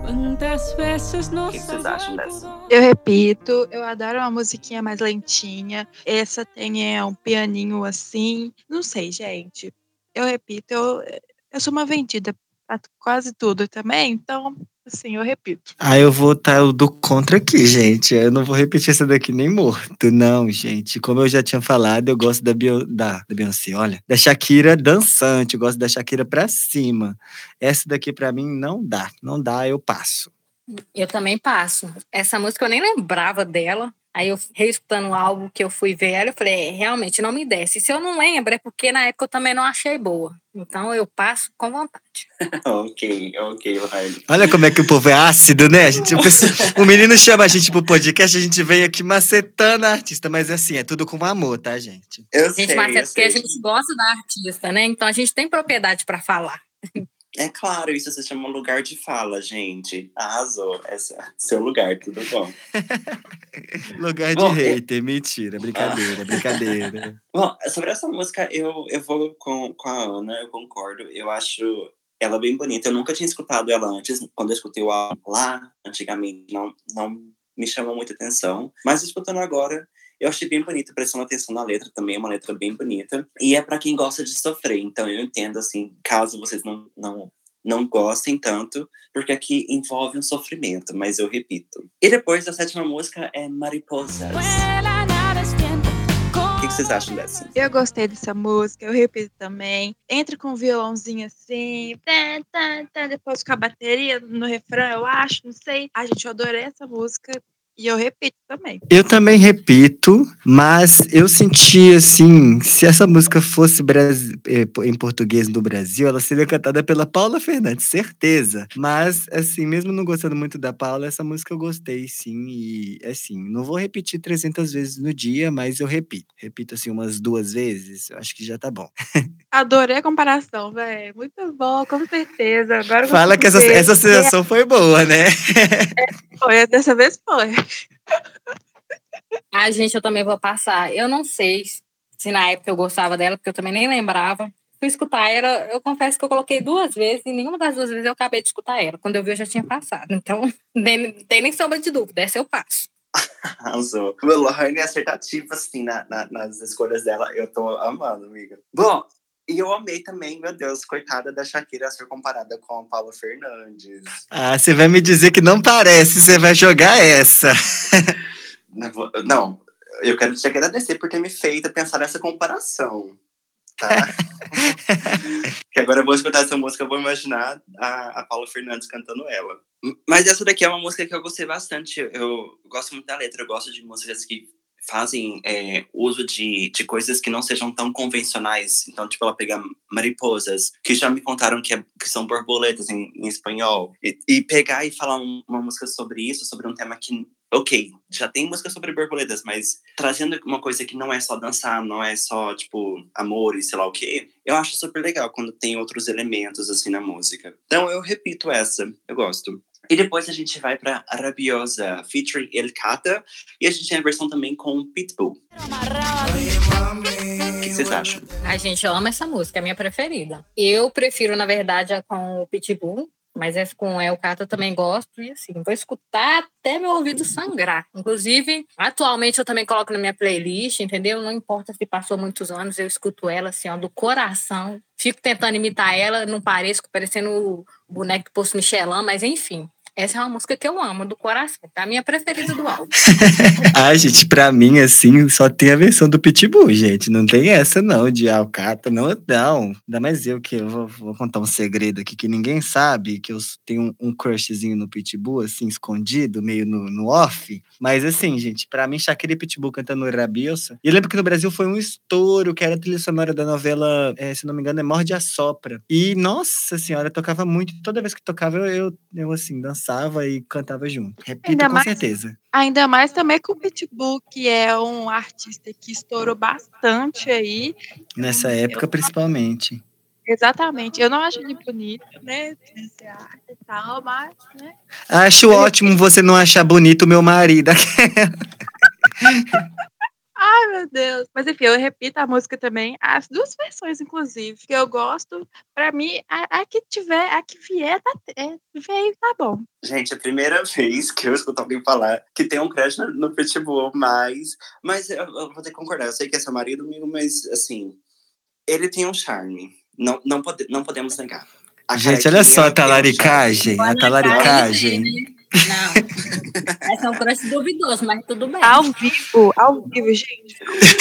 Quantas vezes O que vocês acham dessa? Eu repito, eu adoro uma musiquinha mais lentinha. Essa tem é, um pianinho assim. Não sei, gente. Eu repito, eu, eu sou uma vendida pra quase tudo também, então Assim, eu repito. Ah, eu vou estar tá do contra aqui, gente. Eu não vou repetir essa daqui nem morto. Não, gente. Como eu já tinha falado, eu gosto da, Bio, da, da Beyoncé, olha. Da Shakira dançante. Eu gosto da Shakira pra cima. Essa daqui pra mim não dá. Não dá, eu passo. Eu também passo. Essa música eu nem lembrava dela. Aí eu reescutando algo que eu fui ver ela, eu falei, é, realmente não me desce. Se eu não lembro, é porque na época eu também não achei boa. Então eu passo com vontade. ok, ok, Riley. Olha como é que o povo é ácido, né? A gente, o, menino chama a gente pro podcast, a gente vem aqui macetando a artista, mas assim, é tudo com amor, tá, gente? Eu a gente sei, maceta eu porque sei. a gente gosta da artista, né? Então a gente tem propriedade para falar. É claro, isso se chama lugar de fala, gente. Arrasou. Esse é seu lugar, tudo bom. lugar de bom, hater, eu... mentira, brincadeira, brincadeira. Bom, sobre essa música, eu, eu vou com, com a Ana, eu concordo. Eu acho ela bem bonita. Eu nunca tinha escutado ela antes. Quando eu escutei o álbum lá, antigamente, não, não me chamou muita atenção. Mas escutando agora, eu achei bem bonito, prestando atenção na letra também, é uma letra bem bonita. E é para quem gosta de sofrer, então eu entendo, assim, caso vocês não, não, não gostem tanto, porque aqui envolve um sofrimento, mas eu repito. E depois a sétima música é Mariposas. O que vocês acham dessa? Eu gostei dessa música, eu repito também. Entra com um violãozinho assim, depois com a bateria no refrão, eu acho, não sei. A gente, eu adorei essa música. E eu repito também. Eu também repito, mas eu senti assim, se essa música fosse eh, em português do Brasil, ela seria cantada pela Paula Fernandes, certeza. Mas assim, mesmo não gostando muito da Paula, essa música eu gostei sim e assim, não vou repetir 300 vezes no dia, mas eu repito. Repito assim umas duas vezes, eu acho que já tá bom. Adorei a comparação, velho. Muito bom, com certeza. Agora Fala que essa, essa sensação foi boa, né? É, foi, dessa vez foi. Ah, gente, eu também vou passar. Eu não sei se na época eu gostava dela, porque eu também nem lembrava. Fui escutar ela, eu confesso que eu coloquei duas vezes e nenhuma das duas vezes eu acabei de escutar ela. Quando eu vi, eu já tinha passado. Então, nem, tem nem sombra de dúvida, essa eu passo. Arrasou. Lohane é acertativa, assim, na, na, nas escolhas dela. Eu tô amando, amiga. Bom, e eu amei também, meu Deus, coitada da Shakira ser comparada com a Paula Fernandes. Ah, você vai me dizer que não parece, você vai jogar essa. Não, eu quero te agradecer por ter me feito pensar nessa comparação. Tá? que agora eu vou escutar essa música, eu vou imaginar a, a Paula Fernandes cantando ela. Mas essa daqui é uma música que eu gostei bastante. Eu gosto muito da letra, eu gosto de músicas que fazem é, uso de, de coisas que não sejam tão convencionais. Então, tipo, ela pega mariposas, que já me contaram que, é, que são borboletas em, em espanhol, e, e, pegar e falar um, uma música sobre isso, sobre um tema que, ok, já tem música sobre borboletas, mas trazendo uma coisa que não é só dançar, não é só, tipo, amor e sei lá o quê, eu acho super legal quando tem outros elementos, assim, na música. Então, eu repito essa, eu gosto. E depois a gente vai para Rabiosa, featuring El Cata. E a gente tem a versão também com Pitbull. O que vocês acham? A gente ama essa música, é a minha preferida. Eu prefiro, na verdade, a com o Pitbull. Mas essa com El Cata eu também gosto. E assim, vou escutar até meu ouvido sangrar. Inclusive, atualmente eu também coloco na minha playlist, entendeu? Não importa se passou muitos anos, eu escuto ela assim, ó, do coração. Fico tentando imitar ela, não pareço, parecendo o boneco do Poço Michelin, mas enfim. Essa é uma música que eu amo, do coração. É a minha preferida do álbum. ah, gente, pra mim, assim, só tem a versão do Pitbull, gente. Não tem essa, não, de Alcata. Não, não. Ainda mais eu que eu vou, vou, contar um segredo aqui que ninguém sabe, que eu tenho um, um crushzinho no Pitbull, assim, escondido, meio no, no off. Mas, assim, gente, pra mim, Shakira e Pitbull cantando Rabiosa. E eu lembro que no Brasil foi um estouro, que era a trilha sonora da novela, é, se não me engano, é Morde a Sopra. E, nossa senhora, tocava muito. Toda vez que tocava, eu, eu, eu assim, dançava dançava e cantava junto. Repito ainda com mais, certeza. Ainda mais também com o Pitbull, que é um artista que estourou bastante aí. Nessa época, eu, principalmente. Exatamente. Eu não acho ele bonito, né? e tal, mas, né? Acho ótimo você não achar bonito o meu marido. Ai, meu Deus. Mas enfim, eu repito a música também, as duas versões, inclusive, que eu gosto. Pra mim, a, a que tiver, a que vier, tá, é, veio, tá bom. Gente, a primeira vez que eu escuto alguém falar que tem um crush no, no Pitbull, mas, mas eu, eu, vou ter que concordar. Eu sei que é seu marido, amigo, mas assim, ele tem um charme. Não, não, pode, não podemos negar. A Gente, olha só a talaricagem, a talaricagem. Não. Essa é um crush duvidoso, mas tudo bem. Ao vivo, ao vivo, gente.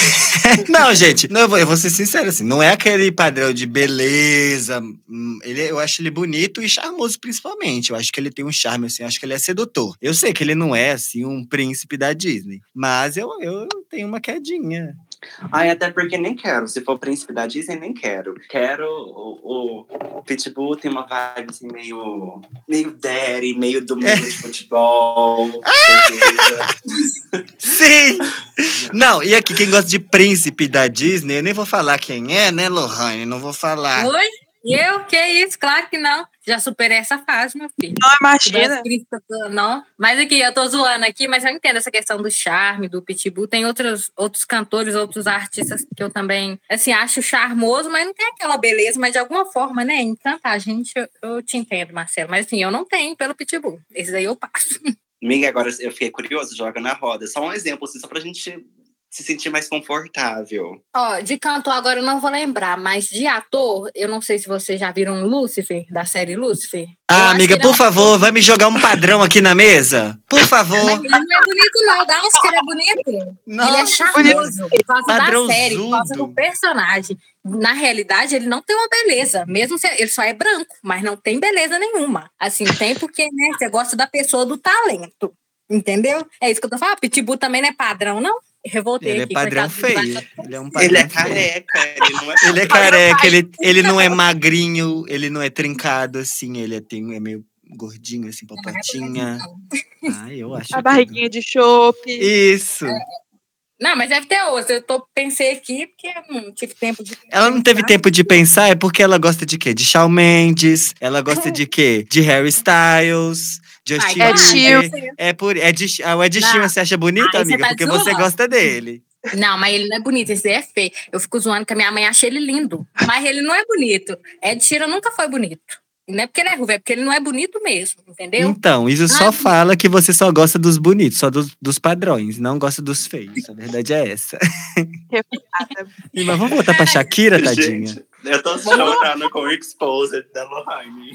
não, gente, não, eu, vou, eu vou ser sincero, assim, não é aquele padrão de beleza. Hum, ele, eu acho ele bonito e charmoso, principalmente. Eu acho que ele tem um charme, assim, acho que ele é sedutor. Eu sei que ele não é, assim, um príncipe da Disney, mas eu, eu tenho uma quedinha. Ai, até porque nem quero. Se for príncipe da Disney, nem quero. Quero o, o, Pitbull tem uma vibe assim, meio. meio daddy, meio do mundo de futebol. Sim! Não, e aqui, quem gosta de príncipe da Disney, eu nem vou falar quem é, né, Lohane? Não vou falar. Oi? Eu? Que isso? Claro que não. Já superei essa fase, meu filho. Não, imagina. Não. Mas aqui, eu tô zoando aqui, mas eu entendo essa questão do charme, do pitbull. Tem outros, outros cantores, outros artistas que eu também, assim, acho charmoso, mas não tem aquela beleza, mas de alguma forma, né, encanta a gente. Eu, eu te entendo, Marcelo. Mas assim, eu não tenho pelo pitbull. Esse aí eu passo. Amiga, agora eu fiquei curioso, joga na roda. Só um exemplo, assim, só pra gente se sentir mais confortável. Ó, de cantor agora eu não vou lembrar, mas de ator, eu não sei se vocês já viram Lúcifer, da série Lúcifer. Eu Ah, acho amiga, por é um- favor, vai me jogar um padrão aqui na mesa? Por favor. Mas ele não é bonito, não. Dá uns que ele é bonito. Não, ele é charmoso por causa da série, por causa do personagem. Na realidade, ele não tem uma beleza. Mesmo se ele só é branco, mas não tem beleza nenhuma. Assim, tem porque, né, você gosta da pessoa do talento. Entendeu? É isso que eu tô falando. Pitbull também não é padrão, não? Revoltei Ele é aqui. padrão coitado do feio. Ele é um padrão Ele é feio. careca, ele não é. Ele é careca, ele, ele não é magrinho, ele não é trincado, assim, ele é, tem, é meio gordinho, assim, papatinha. Ah, eu acho. A tudo. barriguinha de chope. Isso. Não, mas deve ter outro. Eu tô, pensei aqui porque eu não tive tempo de. Ela não teve pensar. tempo de pensar, é porque ela gosta de quê? De Shawn Mendes, ela gosta de quê? De Harry Styles, Justin Ed Bieber. É por é de ah, o Ed. Sheeran você acha bonito, você amiga? tá Porque você zoando. gosta dele. Não, mas ele não é bonito, esse é feio. Eu fico zoando que a minha mãe acha ele lindo, mas ele não é bonito. Ed Sheeran nunca foi bonito. Não é porque ele é ruim, é porque ele não é bonito mesmo, entendeu? Então, isso só Ah. fala que você só gosta dos bonitos, só dos, dos padrões, não gosta dos feios. A verdade é essa. Mas vamos voltar pra Shakira, tadinha. Gente, eu tô chorando com o Exposed da Lohane.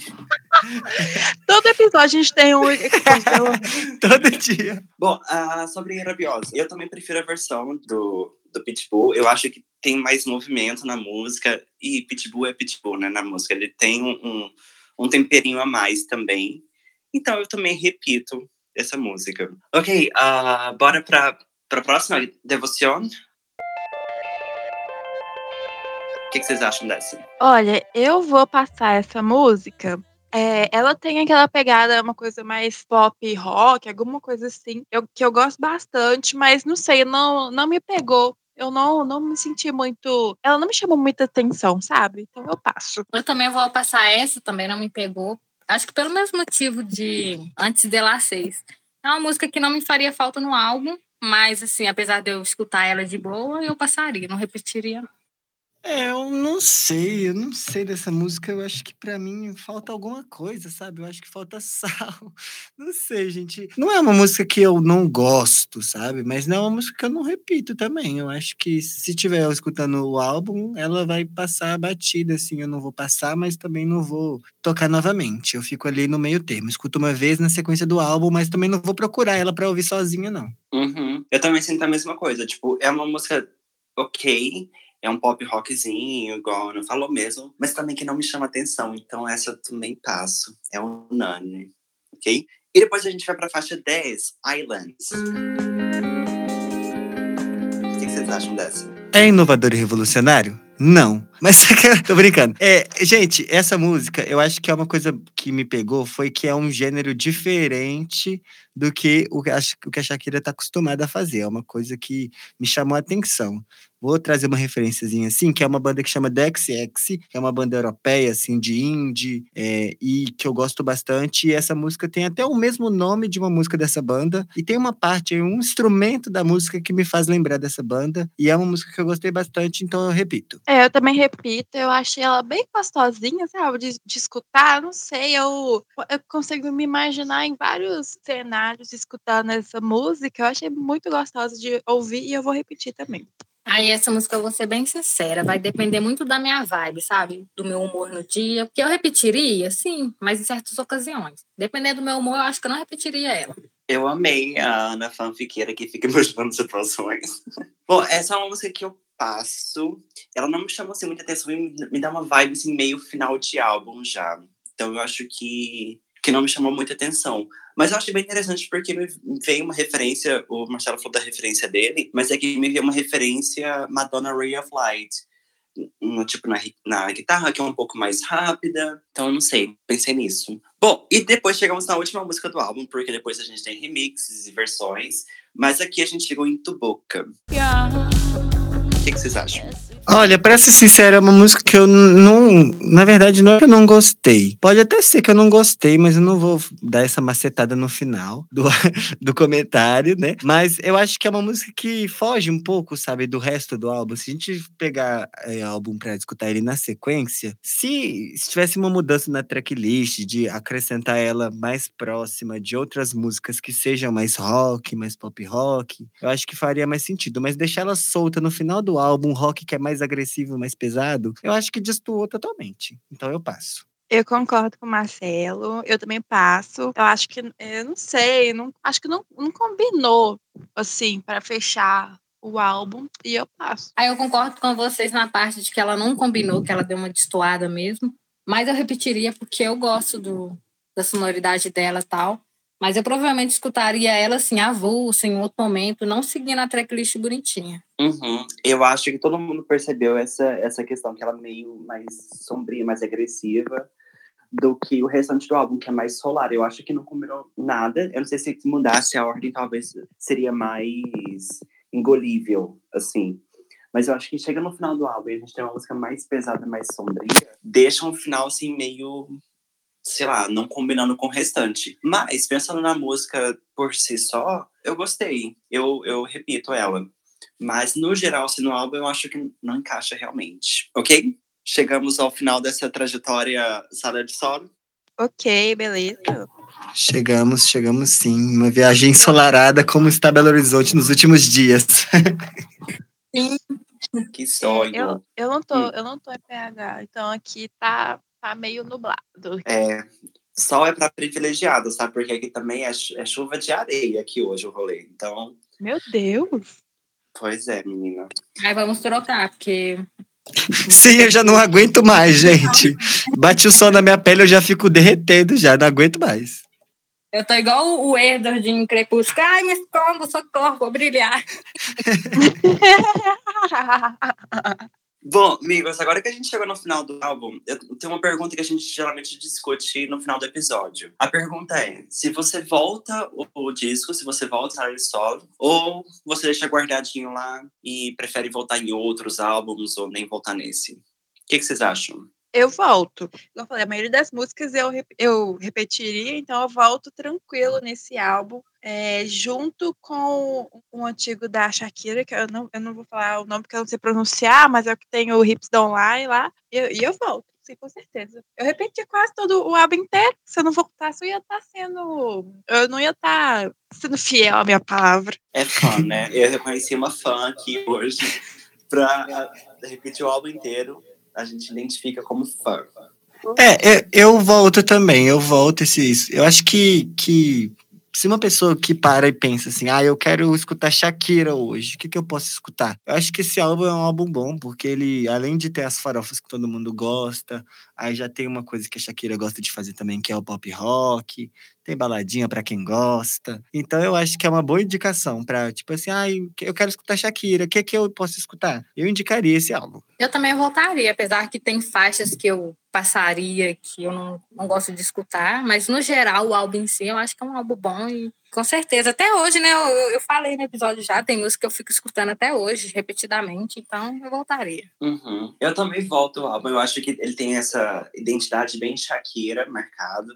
Todo episódio a gente tem um. Todo dia. Bom, ah, sobre Rabiosa, eu também prefiro a versão do, do Pitbull. Eu acho que tem mais movimento na música. E Pitbull é Pitbull, né? Na música. Ele tem um, um, um temperinho a mais também. Então eu também repito essa música. Ok, ah, bora pra, pra próxima. Devoción. Que, que vocês acham dessa? Olha, eu vou passar essa música. É, ela tem aquela pegada, uma coisa mais pop rock, alguma coisa assim, eu- que eu gosto bastante, mas não sei, não, não me pegou. Eu não, não me senti muito. Ela não me chamou muita atenção, sabe? Então eu passo. Eu também vou passar essa, também não me pegou. Acho que pelo mesmo motivo de Antes de Lá 6. É uma música que não me faria falta no álbum, mas assim, apesar de eu escutar ela de boa, eu passaria, não repetiria. É, eu não sei, eu não sei dessa música. Eu acho que pra mim falta alguma coisa, sabe? Eu acho que falta sal. Não sei, gente. Não é uma música que eu não gosto, sabe? Mas não é uma música que eu não repito também. Eu acho que se tiver escutando o álbum, ela vai passar batida, assim. Eu não vou passar, mas também não vou tocar novamente. Eu fico ali no meio termo. Escuto uma vez na sequência do álbum, mas também não vou procurar ela pra ouvir sozinha, não. Uhum. Eu também sinto a mesma coisa. Tipo, é uma música ok, é um pop rockzinho, igual a Ana falou mesmo, mas também que não me chama atenção. Então essa eu também passo. É unânime, ok? E depois a gente vai pra faixa 10, Islands. O que vocês acham dessa? É inovador e revolucionário? Não. Mas tô brincando. É, gente, essa música, eu acho que é uma coisa que me pegou foi que é um gênero diferente do que o que a, o que a Shakira tá acostumada a fazer. É uma coisa que me chamou a atenção. Vou trazer uma referenciazinha assim, que é uma banda que chama DXX, que é uma banda europeia, assim, de indie, é, e que eu gosto bastante. E essa música tem até o mesmo nome de uma música dessa banda. E tem uma parte, um instrumento da música que me faz lembrar dessa banda. E é uma música que eu gostei bastante, então eu repito. É, eu também repito, eu achei ela bem gostosinha, sabe? De, de escutar, não sei, eu, eu consigo me imaginar em vários cenários escutando essa música. Eu achei muito gostosa de ouvir e eu vou repetir também. Aí essa música eu vou ser bem sincera, vai depender muito da minha vibe, sabe? Do meu humor no dia. Porque eu repetiria, sim, mas em certas ocasiões. Dependendo do meu humor, eu acho que eu não repetiria ela. Eu amei a Ana fanfiqueira que fica imaginando situações. Bom, essa é uma música que eu Ela não me chamou assim, muita atenção, me, me dá uma vibe assim, meio final de álbum já. Então eu acho que, que não me chamou muita atenção. Mas eu achei bem interessante porque me veio uma referência, o Marcelo falou da referência dele, mas é que me veio uma referência Madonna Ray of Light. No, tipo, na, na guitarra, que é um pouco mais rápida. Então, eu não sei, pensei nisso. Bom, e depois chegamos na última música do álbum, porque depois a gente tem remixes e versões. Mas aqui a gente chegou em Tuboca. O que, que vocês acham? Olha, pra ser sincero, é uma música que eu não. Na verdade, não é que eu não gostei. Pode até ser que eu não gostei, mas eu não vou dar essa macetada no final do, do comentário, né? Mas eu acho que é uma música que foge um pouco, sabe, do resto do álbum. Se a gente pegar é, álbum pra escutar ele na sequência, se, se tivesse uma mudança na tracklist, de acrescentar ela mais próxima de outras músicas que sejam mais rock, mais pop rock, eu acho que faria mais sentido. Mas deixar ela solta no final do álbum, um rock que é mais mais agressivo, mais pesado, eu acho que destoou totalmente. Então eu passo. Eu concordo com o Marcelo, eu também passo. Eu acho que, eu não sei, não, acho que não, não combinou, assim, para fechar o álbum, e eu passo. Aí eu concordo com vocês na parte de que ela não combinou, que ela deu uma destoada mesmo, mas eu repetiria porque eu gosto do, da sonoridade dela e tal. Mas eu provavelmente escutaria ela assim, avulsa, em outro momento, não seguindo a tracklist bonitinha. Uhum. Eu acho que todo mundo percebeu essa, essa questão, que ela é meio mais sombria, mais agressiva do que o restante do álbum, que é mais solar. Eu acho que não combinou nada. Eu não sei se mudasse a ordem, talvez seria mais engolível, assim. Mas eu acho que chega no final do álbum e a gente tem uma música mais pesada, mais sombria, deixa um final, assim, meio sei lá, não combinando com o restante. Mas, pensando na música por si só, eu gostei. Eu, eu repito ela. Mas, no geral, assim, no álbum, eu acho que não encaixa realmente. Ok? Chegamos ao final dessa trajetória Sala de Solo. Ok, beleza. Chegamos, chegamos sim. Uma viagem ensolarada como está Belo Horizonte nos últimos dias. Sim. Que sonho. Eu, eu não tô, hum. eu não tô em PH, então aqui tá tá meio nublado. É, sol é para privilegiados, sabe? Porque aqui também é, é, chuva de areia aqui hoje o rolê. Então. Meu Deus! Pois é, menina. Aí vamos trocar, porque. Sim, eu já não aguento mais, gente. Bate o sol na minha pele, eu já fico derretendo já, não aguento mais. Eu tô igual o Edward de Crepúsculo. Ai, me escondo, socorro, vou brilhar. Bom, amigos, agora que a gente chegou no final do álbum, eu tenho uma pergunta que a gente geralmente discute no final do episódio. A pergunta é: se você volta o, disco, se você volta a solo, ou você deixa guardadinho lá e prefere voltar em outros álbuns ou nem voltar nesse? O que, que vocês acham? Eu volto. Como eu falei, a maioria das músicas eu, eu repetiria, então eu volto tranquilo nesse álbum, é, junto com o antigo da Shakira, que eu não, eu não vou falar o nome porque eu não sei pronunciar, mas é o que tem o Hips Don't Lie lá, e eu, e eu volto. Sim, com certeza. Eu repeti quase todo o álbum inteiro. Se eu não voltasse, eu ia estar tá sendo. Eu não ia estar tá sendo fiel à minha palavra. É fã, né? Eu reconheci uma fã aqui hoje pra repetir o álbum inteiro a gente identifica como fã. É, eu, eu volto também, eu volto esses. Eu acho que, que se uma pessoa que para e pensa assim, ah, eu quero escutar Shakira hoje, o que, que eu posso escutar? Eu acho que esse álbum é um álbum bom, porque ele, além de ter as farofas que todo mundo gosta, aí já tem uma coisa que a Shakira gosta de fazer também, que é o pop rock, tem baladinha para quem gosta. Então eu acho que é uma boa indicação para, tipo assim, ah, eu quero escutar Shakira, o que, que eu posso escutar? Eu indicaria esse álbum. Eu também voltaria, apesar que tem faixas que eu passaria que eu não, não gosto de escutar, mas no geral o álbum em si eu acho que é um álbum bom e com certeza, até hoje, né? Eu, eu falei no episódio já, tem música que eu fico escutando até hoje, repetidamente, então eu voltaria. Uhum. Eu também volto ao álbum, eu acho que ele tem essa identidade bem Shakira marcado,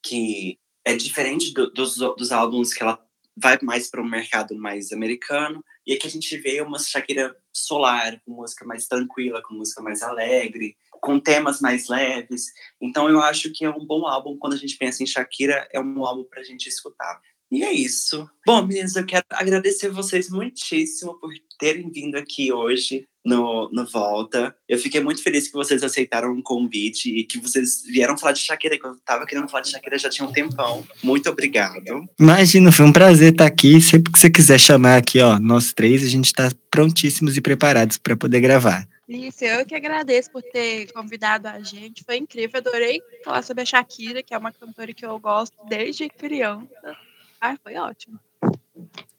que é diferente do, dos, dos álbuns que ela vai mais para o mercado mais americano, e aqui a gente vê uma Shakira solar, com música mais tranquila, com música mais alegre, com temas mais leves. Então eu acho que é um bom álbum quando a gente pensa em Shakira, é um álbum para a gente escutar. E é isso. Bom, meninas, eu quero agradecer vocês muitíssimo por terem vindo aqui hoje no, no Volta. Eu fiquei muito feliz que vocês aceitaram o convite e que vocês vieram falar de Shakira, que eu tava querendo falar de Shakira já tinha um tempão. Muito obrigado. Imagina, foi um prazer estar aqui. Sempre que você quiser chamar aqui, ó, nós três, a gente está prontíssimos e preparados para poder gravar. Isso, eu que agradeço por ter convidado a gente. Foi incrível, adorei falar sobre a Shakira, que é uma cantora que eu gosto desde criança. Ah, foi ótimo.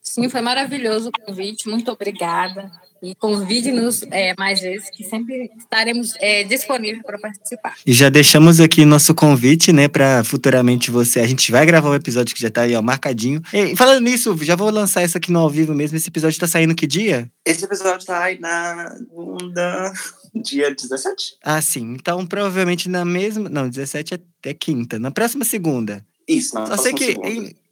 Sim, foi maravilhoso o convite. Muito obrigada. E convide-nos é, mais vezes, que sempre estaremos é, disponíveis para participar. E já deixamos aqui nosso convite, né, para futuramente você. A gente vai gravar um episódio que já está aí, ó, marcadinho. E falando nisso, já vou lançar isso aqui no ao vivo mesmo. Esse episódio está saindo que dia? Esse episódio sai na segunda, dia 17. Ah, sim. Então, provavelmente na mesma. Não, 17 é, é quinta. Na próxima segunda. Isso, na Só sei próxima que. segunda. Em,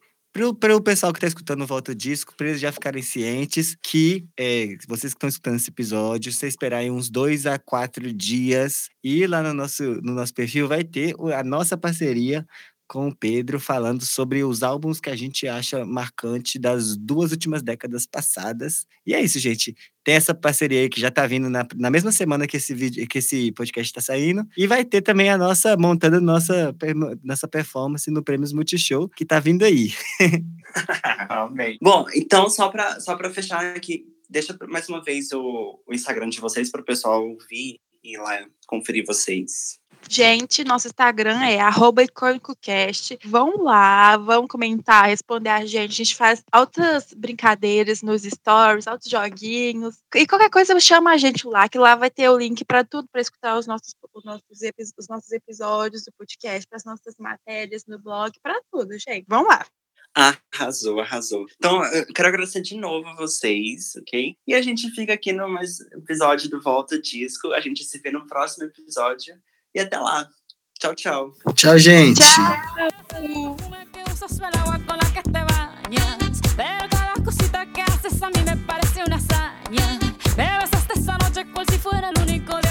para o pessoal que está escutando o Volta Disco, para eles já ficarem cientes que é, vocês que estão escutando esse episódio, se esperarem uns dois a quatro dias, e lá no nosso, no nosso perfil vai ter a nossa parceria com o Pedro falando sobre os álbuns que a gente acha marcante das duas últimas décadas passadas. E é isso, gente. Tem essa parceria aí que já tá vindo na, na mesma semana que esse vídeo, que esse podcast tá saindo. E vai ter também a nossa, montando nossa, nossa performance no Prêmios Multishow, que tá vindo aí. Amém. Bom, então, só para só pra fechar aqui, deixa mais uma vez o, o Instagram de vocês para o pessoal vir e lá conferir vocês. Gente, nosso Instagram é icônicocast. Vão lá, vão comentar, responder a gente. A gente faz altas brincadeiras nos stories, altos joguinhos. E qualquer coisa, chama a gente lá, que lá vai ter o link para tudo, para escutar os nossos, os, nossos, os nossos episódios do podcast, para as nossas matérias no blog, para tudo, gente. Vão lá. Arrasou, arrasou. Então, quero agradecer de novo a vocês, ok? E a gente fica aqui no mais episódio do Volta Disco. A gente se vê no próximo episódio. E até lá. Tchau, tchau. Tchau, gente. Tchau. a mí me noche cual si fuera el único